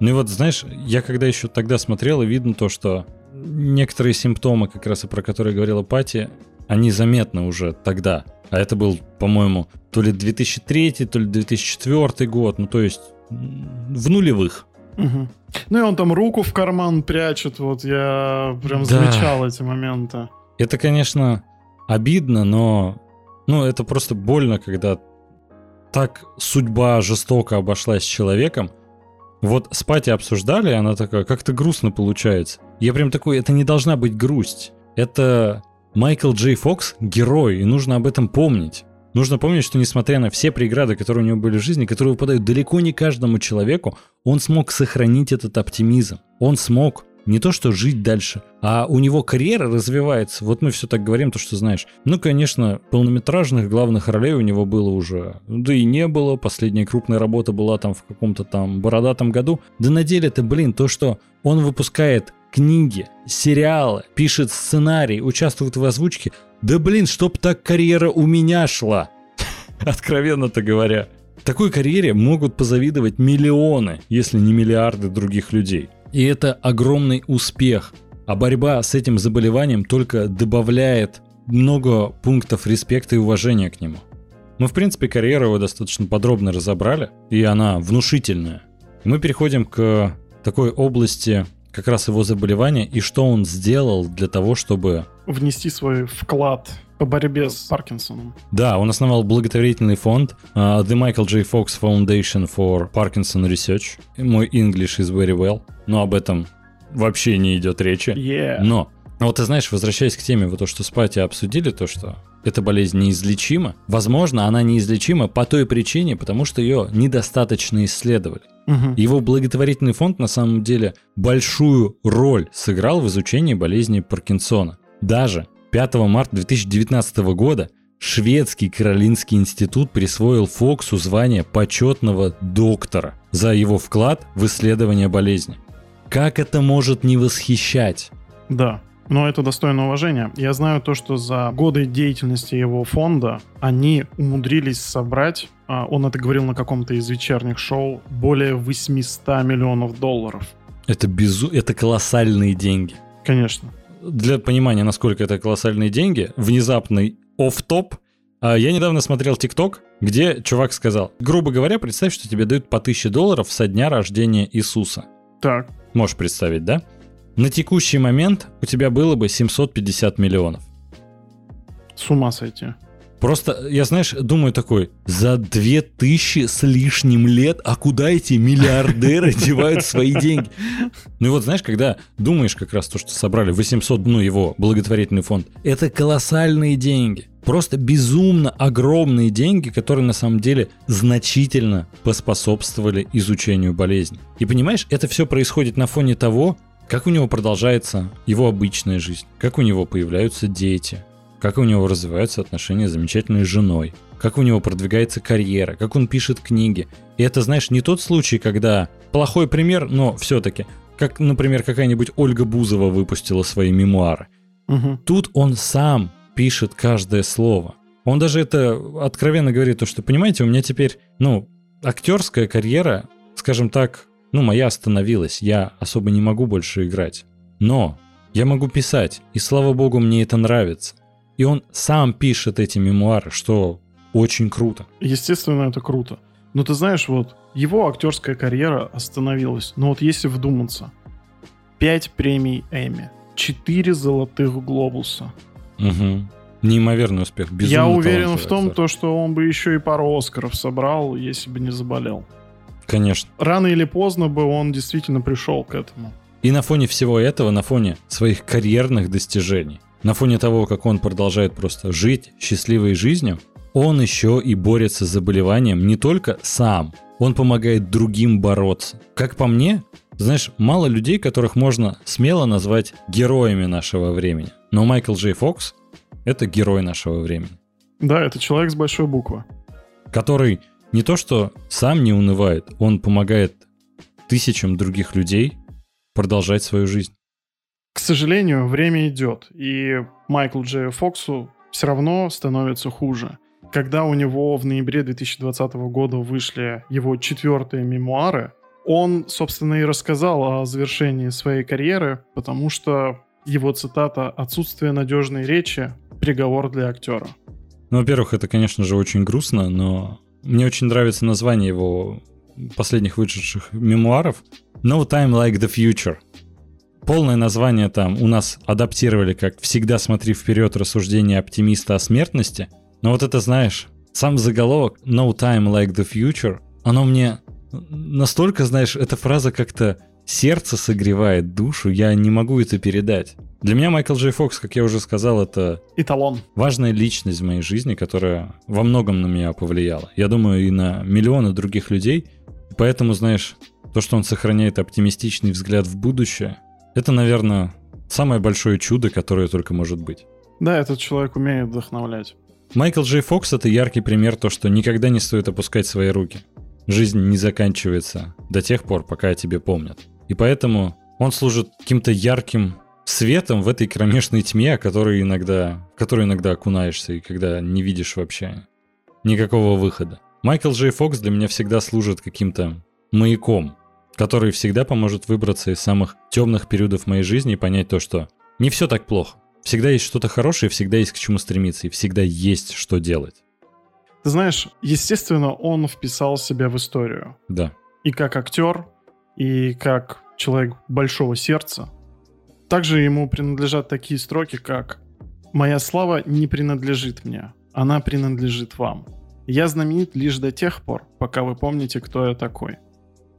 S1: Ну и вот, знаешь, я когда еще тогда смотрел, и видно то, что некоторые симптомы, как раз и про которые говорила Пати, они заметны уже тогда. А это был, по-моему, то ли 2003, то ли 2004 год, ну то есть в нулевых.
S2: Угу. Ну и он там руку в карман прячет, вот я прям да. замечал эти моменты.
S1: Это, конечно, обидно, но ну, это просто больно, когда так судьба жестоко обошлась с человеком. Вот с Пати обсуждали, она такая, как-то грустно получается. Я прям такой, это не должна быть грусть. Это Майкл Джей Фокс герой, и нужно об этом помнить. Нужно помнить, что несмотря на все преграды, которые у него были в жизни, которые выпадают далеко не каждому человеку, он смог сохранить этот оптимизм. Он смог не то что жить дальше, а у него карьера развивается. Вот мы все так говорим, то что знаешь. Ну, конечно, полнометражных главных ролей у него было уже, да и не было. Последняя крупная работа была там в каком-то там бородатом году. Да на деле это, блин, то, что он выпускает книги, сериалы, пишет сценарий, участвует в озвучке, да блин, чтоб так карьера у меня шла. откровенно-то говоря. Такой карьере могут позавидовать миллионы, если не миллиарды других людей. И это огромный успех. А борьба с этим заболеванием только добавляет много пунктов респекта и уважения к нему. Мы, в принципе, карьеру его достаточно подробно разобрали, и она внушительная. Мы переходим к такой области как раз его заболевания и что он сделал для того, чтобы...
S2: Внести свой вклад по борьбе с Паркинсоном.
S1: Да, он основал благотворительный фонд uh, The Michael J. Fox Foundation for Parkinson Research. Мой English is very well, но об этом вообще не идет речи.
S2: Yeah.
S1: Но, вот ты знаешь, возвращаясь к теме, вот то, что с Пати обсудили, то, что эта болезнь неизлечима, возможно, она неизлечима по той причине, потому что ее недостаточно исследовали.
S2: Угу.
S1: Его благотворительный фонд на самом деле большую роль сыграл в изучении болезни Паркинсона. Даже 5 марта 2019 года шведский Каролинский институт присвоил Фоксу звание почетного доктора за его вклад в исследование болезни. Как это может не восхищать?
S2: Да, но это достойно уважения. Я знаю то, что за годы деятельности его фонда они умудрились собрать, а, он это говорил на каком-то из вечерних шоу, более 800 миллионов долларов.
S1: Это безу... это колоссальные деньги.
S2: Конечно.
S1: Для понимания, насколько это колоссальные деньги, внезапный оф-топ. А, Я недавно смотрел ТикТок, где чувак сказал, грубо говоря, представь, что тебе дают по 1000 долларов со дня рождения Иисуса.
S2: Так,
S1: Можешь представить, да? На текущий момент у тебя было бы 750 миллионов.
S2: с ума сойти.
S1: Просто, я, знаешь, думаю такой, за 2000 с лишним лет, а куда эти миллиардеры девают свои деньги? Ну и вот, знаешь, когда думаешь как раз то, что собрали 800, ну, его благотворительный фонд, это колоссальные деньги. Просто безумно огромные деньги, которые на самом деле значительно поспособствовали изучению болезни. И понимаешь, это все происходит на фоне того, как у него продолжается его обычная жизнь, как у него появляются дети, как у него развиваются отношения с замечательной женой, как у него продвигается карьера, как он пишет книги. И это, знаешь, не тот случай, когда плохой пример, но все-таки, как, например, какая-нибудь Ольга Бузова выпустила свои мемуары.
S2: Мгм.
S1: Тут он сам пишет каждое слово. Он даже это откровенно говорит, то, что, понимаете, у меня теперь, ну, актерская карьера, скажем так, ну, моя остановилась, я особо не могу больше играть. Но я могу писать, и слава богу, мне это нравится. И он сам пишет эти мемуары, что очень круто.
S2: Естественно, это круто. Но ты знаешь, вот его актерская карьера остановилась. Но вот если вдуматься, 5 премий Эмми, 4 золотых глобуса.
S1: Мгм. Неимоверный успех. Безумно
S2: Я уверен в том,
S1: актер.
S2: то, что он бы еще и пару Оскаров собрал, если бы не заболел.
S1: Конечно.
S2: Рано или поздно бы он действительно пришел к этому.
S1: И на фоне всего этого, на фоне своих карьерных достижений, на фоне того, как он продолжает просто жить счастливой жизнью, он еще и борется с заболеванием не только сам, он помогает другим бороться. Как по мне, знаешь, мало людей, которых можно смело назвать героями нашего времени. Но Майкл Джей Фокс — это герой нашего времени,
S2: Да, это человек с большой буквы.
S1: который не то что сам не унывает, он помогает тысячам других людей продолжать свою жизнь.
S2: К сожалению, время идет, и Майклу Джею Фоксу все равно становится хуже. Когда у него в ноябре 2020 года вышли его четвертые мемуары, он, собственно, и рассказал о завершении своей карьеры, потому что его цитата «отсутствие надежной речи – приговор для актера».
S1: Ну, во-первых, это, конечно же, очень грустно, но мне очень нравится название его последних вышедших мемуаров No Time Like the Future. Полное название там у нас адаптировали как «Всегда смотри вперед. Рассуждение оптимиста о смертности». Но вот это, знаешь, сам заголовок No Time Like the Future, оно мне настолько, знаешь, эта фраза как-то сердце согревает душу, я не могу это передать. Для меня Майкл Джей Фокс, как я уже сказал, это
S2: Эталон.
S1: важная личность в моей жизни, которая во многом на меня повлияла. Я думаю, и на миллионы других людей. Поэтому, знаешь, то, что он сохраняет оптимистичный взгляд в будущее, это, наверное, самое большое чудо, которое только может быть.
S2: Да, этот человек умеет вдохновлять.
S1: Майкл Джей Фокс — это яркий пример то, что никогда не стоит опускать свои руки. Жизнь не заканчивается до тех пор, пока тебе помнят. И поэтому он служит каким-то ярким светом в этой кромешной тьме, которой иногда, в которой иногда окунаешься и когда не видишь вообще никакого выхода. Майкл Джей Фокс для меня всегда служит каким-то маяком, который всегда поможет выбраться из самых темных периодов моей жизни и понять то, что не все так плохо. Всегда есть что-то хорошее, всегда есть к чему стремиться, и всегда есть что делать.
S2: Ты знаешь, естественно, он вписал себя в историю.
S1: Да.
S2: И как актер, и как человек большого сердца. Также ему принадлежат такие строки, как «Моя слава не принадлежит мне, она принадлежит вам. Я знаменит лишь до тех пор, пока вы помните, кто я такой».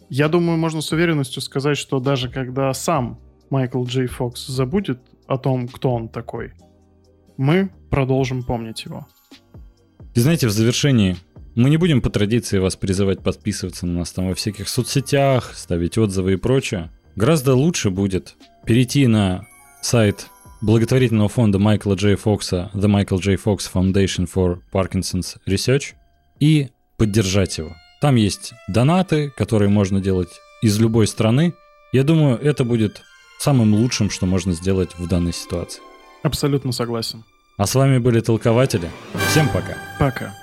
S2: Я думаю, можно с уверенностью сказать, что даже когда сам Майкл Джей Фокс забудет о том, кто он такой, мы продолжим помнить его.
S1: И знаете, в завершении мы не будем по традиции вас призывать подписываться на нас там во всяких соцсетях, ставить отзывы и прочее. Гораздо лучше будет перейти на сайт благотворительного фонда Майкла Джей Фокса The Michael J. Fox Foundation for Parkinson's Research и поддержать его. Там есть донаты, которые можно делать из любой страны. Я думаю, это будет самым лучшим, что можно сделать в данной ситуации.
S2: Абсолютно согласен.
S1: А с вами были толкователи. Всем пока.
S2: Пока.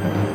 S2: Thank you.